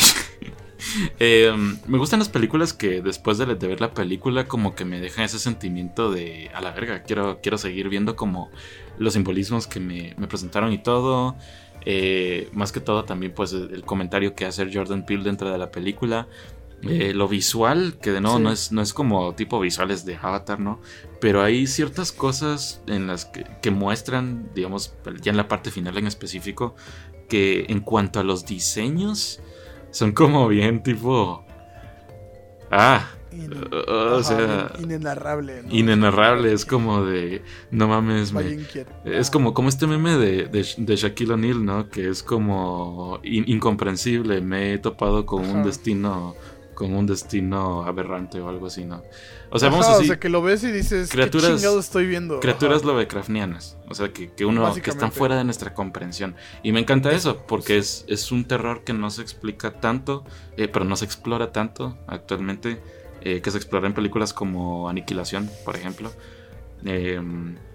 eh, me gustan las películas que después de, de ver la película como que me dejan ese sentimiento de a la verga, quiero, quiero seguir viendo como los simbolismos que me, me presentaron y todo. Eh, más que todo también pues el el comentario que hace Jordan Peele dentro de la película. Eh, lo visual, que de nuevo Sí. no, es, no es como tipo visuales de Avatar, ¿no? Pero hay ciertas cosas en las que, que muestran, digamos, ya en la parte final en específico, que en cuanto a los diseños, son como bien tipo... Ah, In- o sea, in- inenarrable. ¿no? inenarrable, es como de... No mames, me... Es Ah. como, como este meme de, de, de Shaquille O'Neal, ¿no? Que es como in- incomprensible. Me he topado con un destino, con un destino aberrante o algo así, ¿no? O sea, Ajá, vamos así, O sea, que lo ves y dices, criaturas- ¿qué chingado estoy viendo? criaturas Ajá. lovecraftianas. O sea, que, que uno, que están fuera de nuestra comprensión. Y me encanta eso, porque es, es un terror que no se explica tanto, eh, pero no se explora tanto actualmente, eh, que se explora en películas como Aniquilación, por ejemplo. Eh,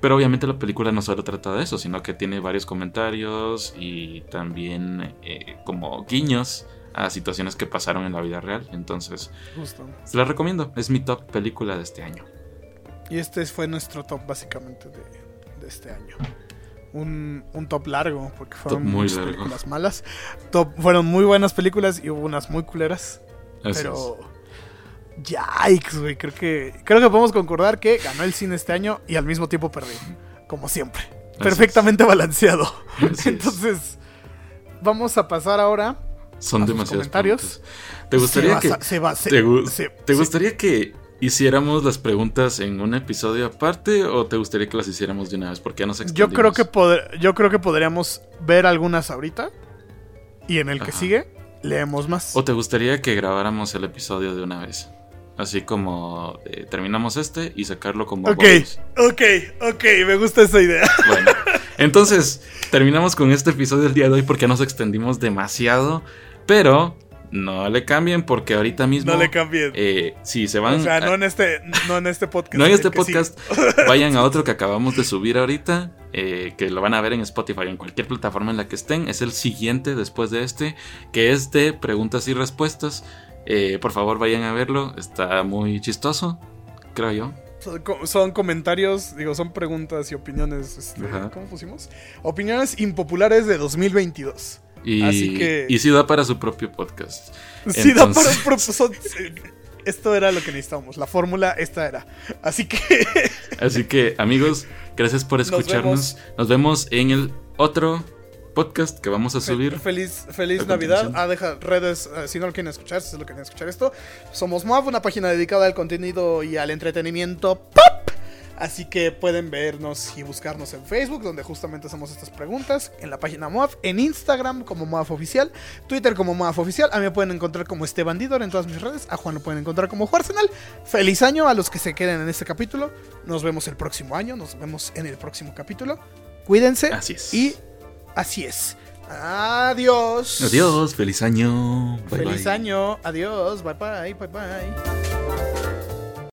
pero obviamente la película no solo trata de eso, sino que tiene varios comentarios y también eh, como guiños a situaciones que pasaron en la vida real. Entonces, Justo. se la recomiendo. Es mi top película de este año. Y este fue nuestro top básicamente de, de este año. Un, un top largo, porque fueron Top muy muchas largo. películas malas. Top, fueron muy buenas películas y hubo unas muy culeras. Así es. pero. Yikes, güey. Creo que, creo que podemos concordar que ganó el cine este año y al mismo tiempo perdió. Como siempre. Perfectamente balanceado. Así es. Entonces, vamos a pasar ahora. Son demasiados comentarios. preguntas. ¿Te gustaría se que se te, gu- se- te se- gustaría que hiciéramos las preguntas en un episodio aparte o te gustaría que las hiciéramos de una vez porque ya nos Yo extendimos? creo que pod- yo creo que podríamos ver algunas ahorita y en el que sigue leemos más. o te gustaría que grabáramos el episodio de una vez. Así como eh, terminamos este y sacarlo como Ok, bonus. ok, ok, me gusta esa idea. Bueno, entonces terminamos con este episodio del día de hoy porque nos extendimos demasiado, pero no le cambien porque ahorita mismo No le cambien. eh, si se van o sea, no en este, no en este podcast. No en este podcast. Vayan a otro que acabamos de subir ahorita. eh, que lo van a ver en Spotify en cualquier plataforma en la que estén. Es el siguiente después de este. Que es de preguntas y respuestas. Eh, por favor, vayan a verlo. Está muy chistoso. Creo yo. Son, co- son comentarios, digo, son preguntas y opiniones. este. ¿Cómo pusimos? Opiniones impopulares de 2022. Y, Así que- y sí da para su propio podcast. Sí, da para Entonces- un pro- son- Esto era lo que necesitábamos. La fórmula, esta era. Así que. Así que, amigos, gracias por escucharnos. Nos vemos, en el otro podcast que vamos a subir. Feliz, feliz a Navidad. Ah, deja redes, eh, si no lo quieren escuchar, si lo quieren escuchar esto. Somos MOAB, una página dedicada al contenido y al entretenimiento pop. Así que pueden vernos y buscarnos en Facebook, donde justamente hacemos estas preguntas. En la página MOAF, en Instagram como MOAF Oficial, Twitter como MOAF Oficial. A mí me pueden encontrar como este bandidor en todas mis redes. A Juan lo pueden encontrar como Juarsenal. Feliz año a los que se queden en este capítulo. Nos vemos el próximo año. Nos vemos en el próximo capítulo. Cuídense. Así es. Y así es. Adiós. Adiós, feliz año. Bye, Feliz bye. año. Adiós. Bye bye. Bye bye.